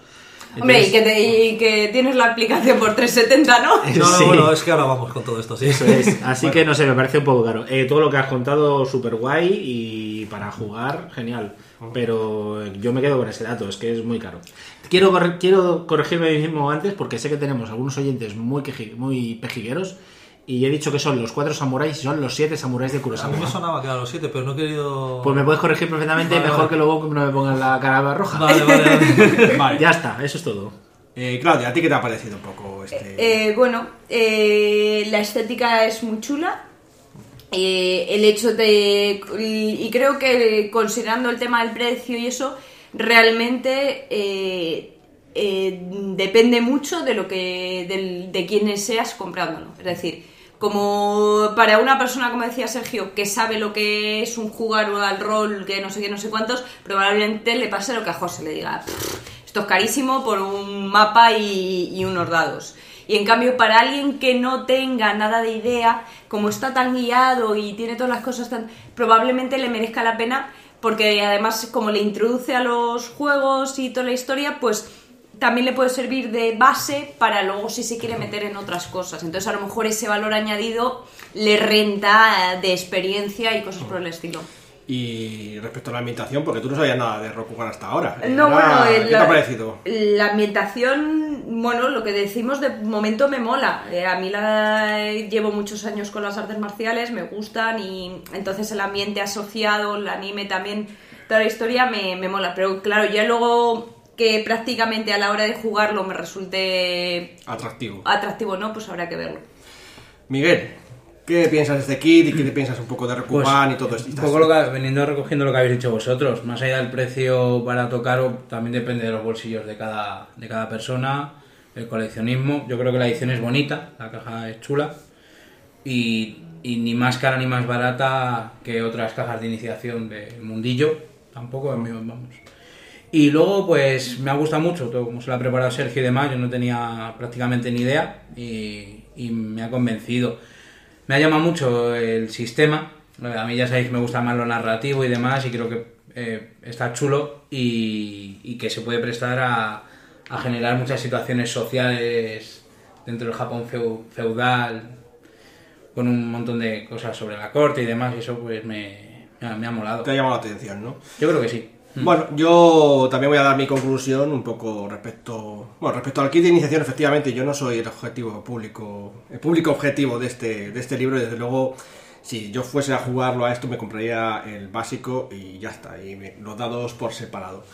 Speaker 5: Hombre, y que, te- y que tienes la aplicación por 370, ¿no? [LAUGHS]
Speaker 4: No, no,
Speaker 3: Sí.
Speaker 4: bueno, es que ahora vamos con todo esto, sí.
Speaker 3: Eso es. Así que no sé, me parece un poco caro. Eh, todo lo que has contado, súper guay y para jugar, genial. Pero yo me quedo con ese dato, es que es muy caro. Quiero, quiero corregirme a mí mismo antes porque sé que tenemos algunos oyentes muy, queji- muy pejigueros y he dicho que son los cuatro samuráis y son los siete samuráis de
Speaker 4: A
Speaker 3: Kurosawa.
Speaker 4: mí me sonaba que eran los 7, pero no he querido.
Speaker 3: Pues me puedes corregir perfectamente,
Speaker 4: Vale,
Speaker 3: mejor
Speaker 4: vale.
Speaker 3: que luego no me pongan la cara roja.
Speaker 4: Vale, vale, vale. [LAUGHS]
Speaker 2: Vale.
Speaker 3: Ya está, eso es todo.
Speaker 2: Eh, Claudia, ¿a ti qué te ha parecido un poco este...?
Speaker 5: Eh, bueno, eh, la estética es muy chula. Eh, el hecho de. Y, creo que considerando el tema del precio y eso, realmente eh, eh, depende mucho de lo que. del- de quién seas comprándolo. Es decir, como para una persona, como decía Sergio, que sabe lo que es un jugar al rol, que no sé qué, no sé cuántos, probablemente le pase lo que a José le diga. "Pff, esto es carísimo por un mapa y, y unos dados. Y en cambio, para alguien que no tenga nada de idea, como está tan guiado y tiene todas las cosas tan. probablemente le merezca la pena, porque además, como le introduce a los juegos y toda la historia, pues
Speaker 7: también le puede servir de base para luego si se quiere meter en otras cosas. Entonces a lo mejor ese valor añadido le renta de experiencia y cosas por el estilo.
Speaker 2: Y respecto a la ambientación, porque tú no sabías nada de Rokugan hasta ahora.
Speaker 7: No, bueno,
Speaker 2: ¿qué
Speaker 7: el-
Speaker 2: te ha parecido?
Speaker 7: La ambientación, bueno, lo que decimos de momento me mola. Eh, a mí la, llevo muchos años con las artes marciales, me gustan y entonces el ambiente asociado, el anime también, toda la historia me, me mola. Pero claro, ya luego que prácticamente a la hora de jugarlo me resulte
Speaker 2: Atractivo.
Speaker 7: atractivo, ¿no? Pues habrá que verlo.
Speaker 2: Miguel, ¿qué piensas de este kit y qué piensas un poco de Rokugan y todo esto?
Speaker 6: Pues Un poco lo que, veniendo recogiendo lo que habéis dicho vosotros, más allá del precio barato o caro, también depende de los bolsillos de cada, de cada persona, el coleccionismo. Yo creo que la edición es bonita, la caja es chula y, y ni más cara ni más barata que otras cajas de iniciación del mundillo, tampoco es mío, vamos. Y luego, pues me ha gustado mucho, todo como se lo ha preparado Sergio y demás, yo no tenía prácticamente ni idea y, y me ha convencido. Me ha llamado mucho el sistema, a mí ya sabéis que me gusta más lo narrativo y demás y creo que eh, está chulo y, y que se puede prestar a, a generar muchas situaciones sociales dentro del Japón feu- feudal, con un montón de cosas sobre la corte y demás y eso pues me, me ha, me ha molado.
Speaker 2: Te ha llamado la atención, ¿no?
Speaker 6: Yo creo que sí.
Speaker 2: Bueno, yo también voy a dar mi conclusión un poco respecto, bueno, respecto al kit de iniciación. Efectivamente, yo no soy el objetivo público, el público objetivo de este, de este libro. y Desde luego, si yo fuese a jugarlo a esto, me compraría el básico y ya está, y me- los dados por separado.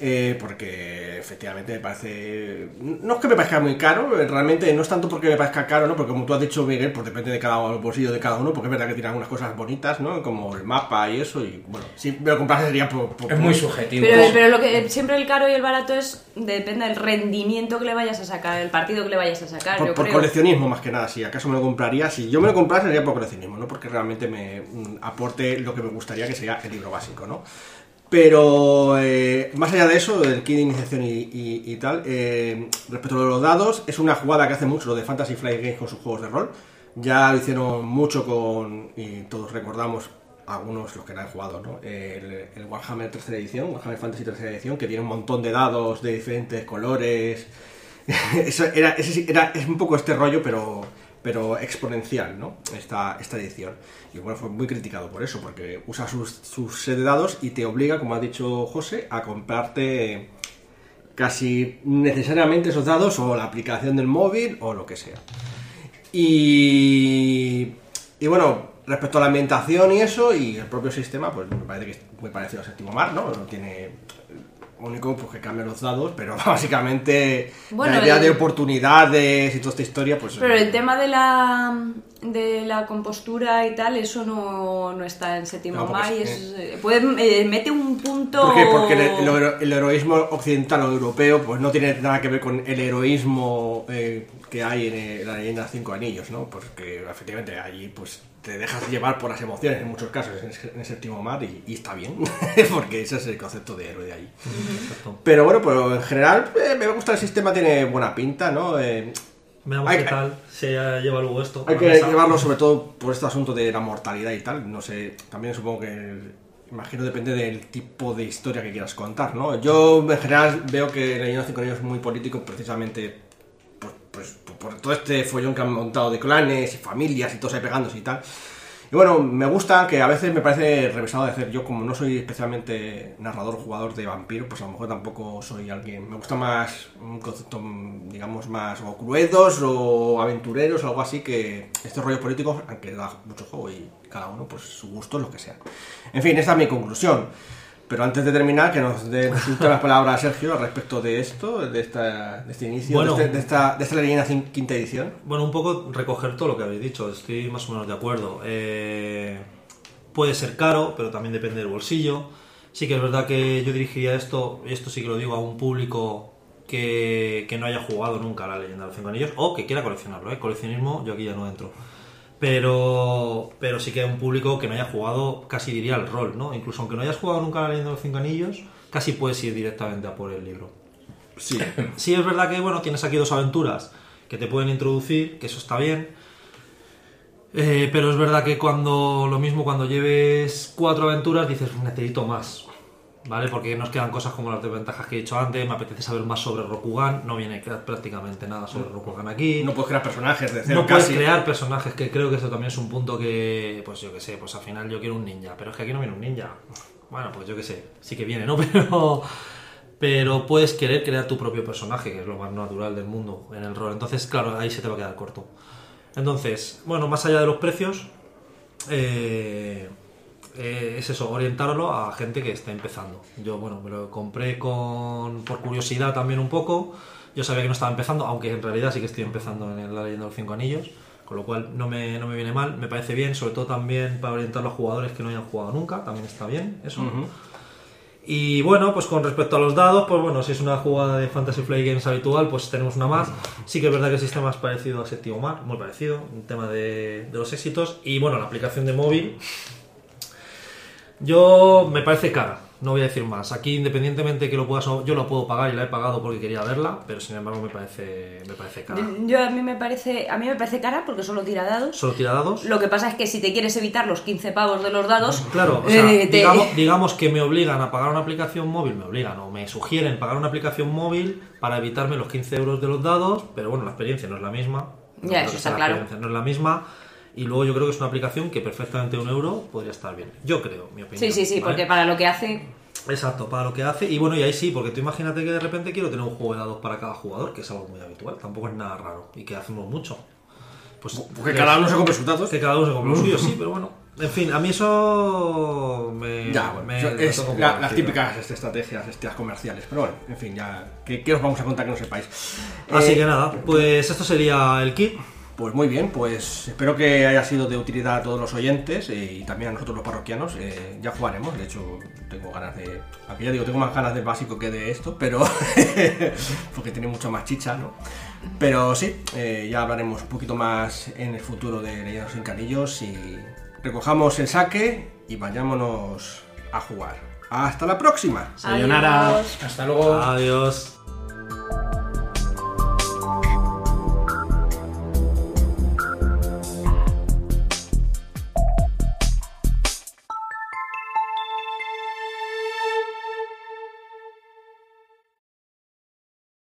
Speaker 2: Eh, porque efectivamente me parece. No es que me parezca muy caro, eh, realmente no es tanto porque me parezca caro, ¿no? Porque como tú has dicho, Miguel, pues depende de cada bolsillo de cada uno, porque es verdad que tiene algunas cosas bonitas, ¿no? Como el mapa y eso, y bueno, si me lo comprase sería por. por-
Speaker 6: Es muy subjetivo.
Speaker 7: Pero, pero lo que siempre el caro y el barato es depende del rendimiento que le vayas a sacar, el partido que le vayas a sacar.
Speaker 2: Por,
Speaker 7: yo
Speaker 2: por
Speaker 7: creo.
Speaker 2: coleccionismo más que nada, si acaso me lo compraría, si yo me lo comprase sería por coleccionismo, no porque realmente me mm, aporte lo que me gustaría que sería el libro básico, ¿no? Pero eh, más allá de eso, del kit de iniciación y, tal, eh, respecto a los dados, es una jugada que hace mucho lo de Fantasy Flight Games con sus juegos de rol. Ya lo hicieron mucho con, y todos recordamos, algunos los que no han jugado, ¿no? El, Warhammer tercera edición, Warhammer Fantasy tercera edición, que tiene un montón de dados de diferentes colores. [LAUGHS] Eso era, ese era, es un poco este rollo, pero, pero exponencial, ¿no? Esta, esta edición. Y bueno, fue muy criticado por eso, porque usa sus, sus dados y te obliga, como ha dicho José, a comprarte casi necesariamente esos dados o la aplicación del móvil o lo que sea. Y, y bueno, respecto a la ambientación y eso, y el propio sistema, pues me parece que es muy parecido al séptimo mar, ¿no? No tiene único pues que cambia los dados, pero [LAUGHS] básicamente
Speaker 7: Bueno,
Speaker 2: la idea
Speaker 7: el-
Speaker 2: de oportunidades y toda esta historia, pues...
Speaker 7: Pero el tema de la de la compostura y tal, eso no, no está en séptimo
Speaker 2: No,
Speaker 7: Mai,
Speaker 2: es-
Speaker 7: eh, puede, eh, mete un punto...
Speaker 2: ¿Por qué? Porque el, el hero- el heroísmo occidental o europeo pues no tiene nada que ver con el heroísmo eh, que hay en, la leyenda de Cinco Anillos, ¿no? Porque efectivamente allí pues te dejas llevar por las emociones en muchos casos en, el- séptimo mar y, y está bien, [LAUGHS] porque ese es el concepto de héroe de allí.
Speaker 4: Exacto.
Speaker 2: Pero bueno, pues en general eh, me gusta el sistema, tiene buena pinta, ¿no?
Speaker 4: Veamos
Speaker 2: Hay-
Speaker 4: qué tal se lleva luego esto.
Speaker 2: Hay que
Speaker 4: mesa.
Speaker 2: llevarlo sobre todo por este asunto de la mortalidad y tal. No sé, también supongo que, imagino depende del tipo de historia que quieras contar, ¿no? Yo en general veo que de Cinco Anillos es muy político precisamente pues, pues, por todo este follón que han montado de clanes y familias y todos ahí pegándose y tal. Y bueno, me gusta que a veces me parece revesado de hacer. Yo, como no soy especialmente narrador jugador de vampiro, pues a lo mejor tampoco soy alguien. Me gusta más un concepto, digamos, más o cruedos o aventureros o algo así que estos rollos políticos, aunque da mucho juego y cada uno, pues su gusto lo que sea. En fin, esta es mi conclusión. Pero antes de terminar, que nos dé últimas [LAUGHS] palabras Sergio al respecto de esto, de, esta, de este inicio,
Speaker 4: Bueno.
Speaker 2: de, este- de esta, de esta leyenda quinta edición.
Speaker 4: Bueno, un poco recoger todo lo que habéis dicho, estoy más o menos de acuerdo. Eh, puede ser caro, pero también depende del bolsillo. Sí que es verdad que yo dirigiría esto, y esto sí que lo digo a un público que, que no haya jugado nunca la leyenda de los cinco anillos o que quiera coleccionarlo. ¿eh? Coleccionismo, yo aquí ya no entro. Pero, pero sí que hay un público que no haya jugado, casi diría el rol, ¿no? Incluso aunque no hayas jugado nunca la leyenda de los cinco anillos, casi puedes ir directamente a por el libro.
Speaker 2: Sí. [LAUGHS]
Speaker 4: Sí, es verdad que bueno, tienes aquí dos aventuras que te pueden introducir, que eso está bien. Eh, pero es verdad que cuando lo mismo cuando lleves cuatro aventuras dices necesito más. ¿Vale? Porque nos quedan cosas como las desventajas que he dicho antes, me apetece saber más sobre Rokugan, no viene prácticamente nada sobre Rokugan aquí.
Speaker 2: No puedes crear personajes de cero
Speaker 4: No puedes crear personajes, que creo que eso también es un punto que, pues yo que sé, pues al final yo quiero un ninja, pero es que aquí no viene un ninja. Bueno, pues yo que sé, sí que viene, ¿no? [LAUGHS] Pero, pero puedes querer crear tu propio personaje, que es lo más natural del mundo en el rol. Entonces, claro, ahí se te va a quedar corto. Entonces, bueno, más allá de los precios, eh, eh, es eso, orientarlo a gente que está empezando. Yo, bueno, me lo compré con, por curiosidad también un poco. Yo sabía que no estaba empezando, aunque en realidad sí que estoy empezando en la leyenda de los cinco anillos, con lo cual no me, no me viene mal, me parece bien, sobre todo también para orientarlo a jugadores que no hayan jugado nunca, también está bien eso. Y bueno, pues con respecto a los dados, pues bueno, si es una jugada de Fantasy Flight Games habitual, pues tenemos una más. Sí que es verdad que el sistema es parecido a Séptimo Mar, muy parecido, un tema de, de los éxitos. Y bueno, la aplicación de móvil, yo me parece cara, no voy a decir más. Aquí, independientemente que lo puedas, yo lo puedo pagar y la he pagado porque quería verla, pero sin embargo me parece, me parece cara.
Speaker 7: Yo a mí me parece, a mí me parece cara porque solo tira dados.
Speaker 4: Solo tira dados.
Speaker 7: Lo que pasa es que si te quieres evitar los 15 pavos de los dados, [LAUGHS]
Speaker 4: Claro, o sea,
Speaker 7: eh, te-
Speaker 4: digamos, digamos que me obligan a pagar una aplicación móvil, me obligan o me sugieren pagar una aplicación móvil para evitarme los 15 euros de los dados, pero bueno, la experiencia no es la misma. No
Speaker 7: Ya,
Speaker 4: creo
Speaker 7: eso
Speaker 4: que
Speaker 7: está
Speaker 4: sea la
Speaker 7: claro.
Speaker 4: experiencia No es la misma. Y luego yo creo que es una aplicación que perfectamente un euro podría estar bien. Yo creo, mi opinión.
Speaker 7: sí, sí, sí,
Speaker 4: ¿vale?
Speaker 7: porque para lo que hace,
Speaker 4: Exacto, para lo que hace. Y bueno, y ahí sí, porque tú imagínate que de repente quiero tener un juego de dados para cada jugador, que es algo muy habitual, tampoco es nada raro y que hacemos mucho. Pues
Speaker 2: Porque cada uno se compre sus datos.
Speaker 4: que cada uno se compra lo [LAUGHS] suyo, sí, pero bueno. En fin, a mí eso me.
Speaker 2: Ya, bueno,
Speaker 4: me-
Speaker 2: es la- las típicas este, estrategias estas comerciales. Pero bueno, en fin, ya. ¿Qué, qué os vamos a contar que no sepáis?
Speaker 4: Así
Speaker 2: Eh,
Speaker 4: que nada, pues esto sería el kit.
Speaker 2: Pues muy bien, pues espero que haya sido de utilidad a todos los oyentes eh, y también a nosotros los parroquianos. Eh, ya jugaremos, de hecho tengo ganas de... Aquí ya digo, tengo más ganas del básico que de esto, pero... [LAUGHS] porque tiene mucho más chicha, ¿no? Pero sí, eh, ya hablaremos un poquito más en el futuro de Leyendas sin Canillos y recojamos el saque y vayámonos a jugar. ¡Hasta la próxima!
Speaker 3: Sayonara.
Speaker 6: Hasta luego.
Speaker 4: Adiós.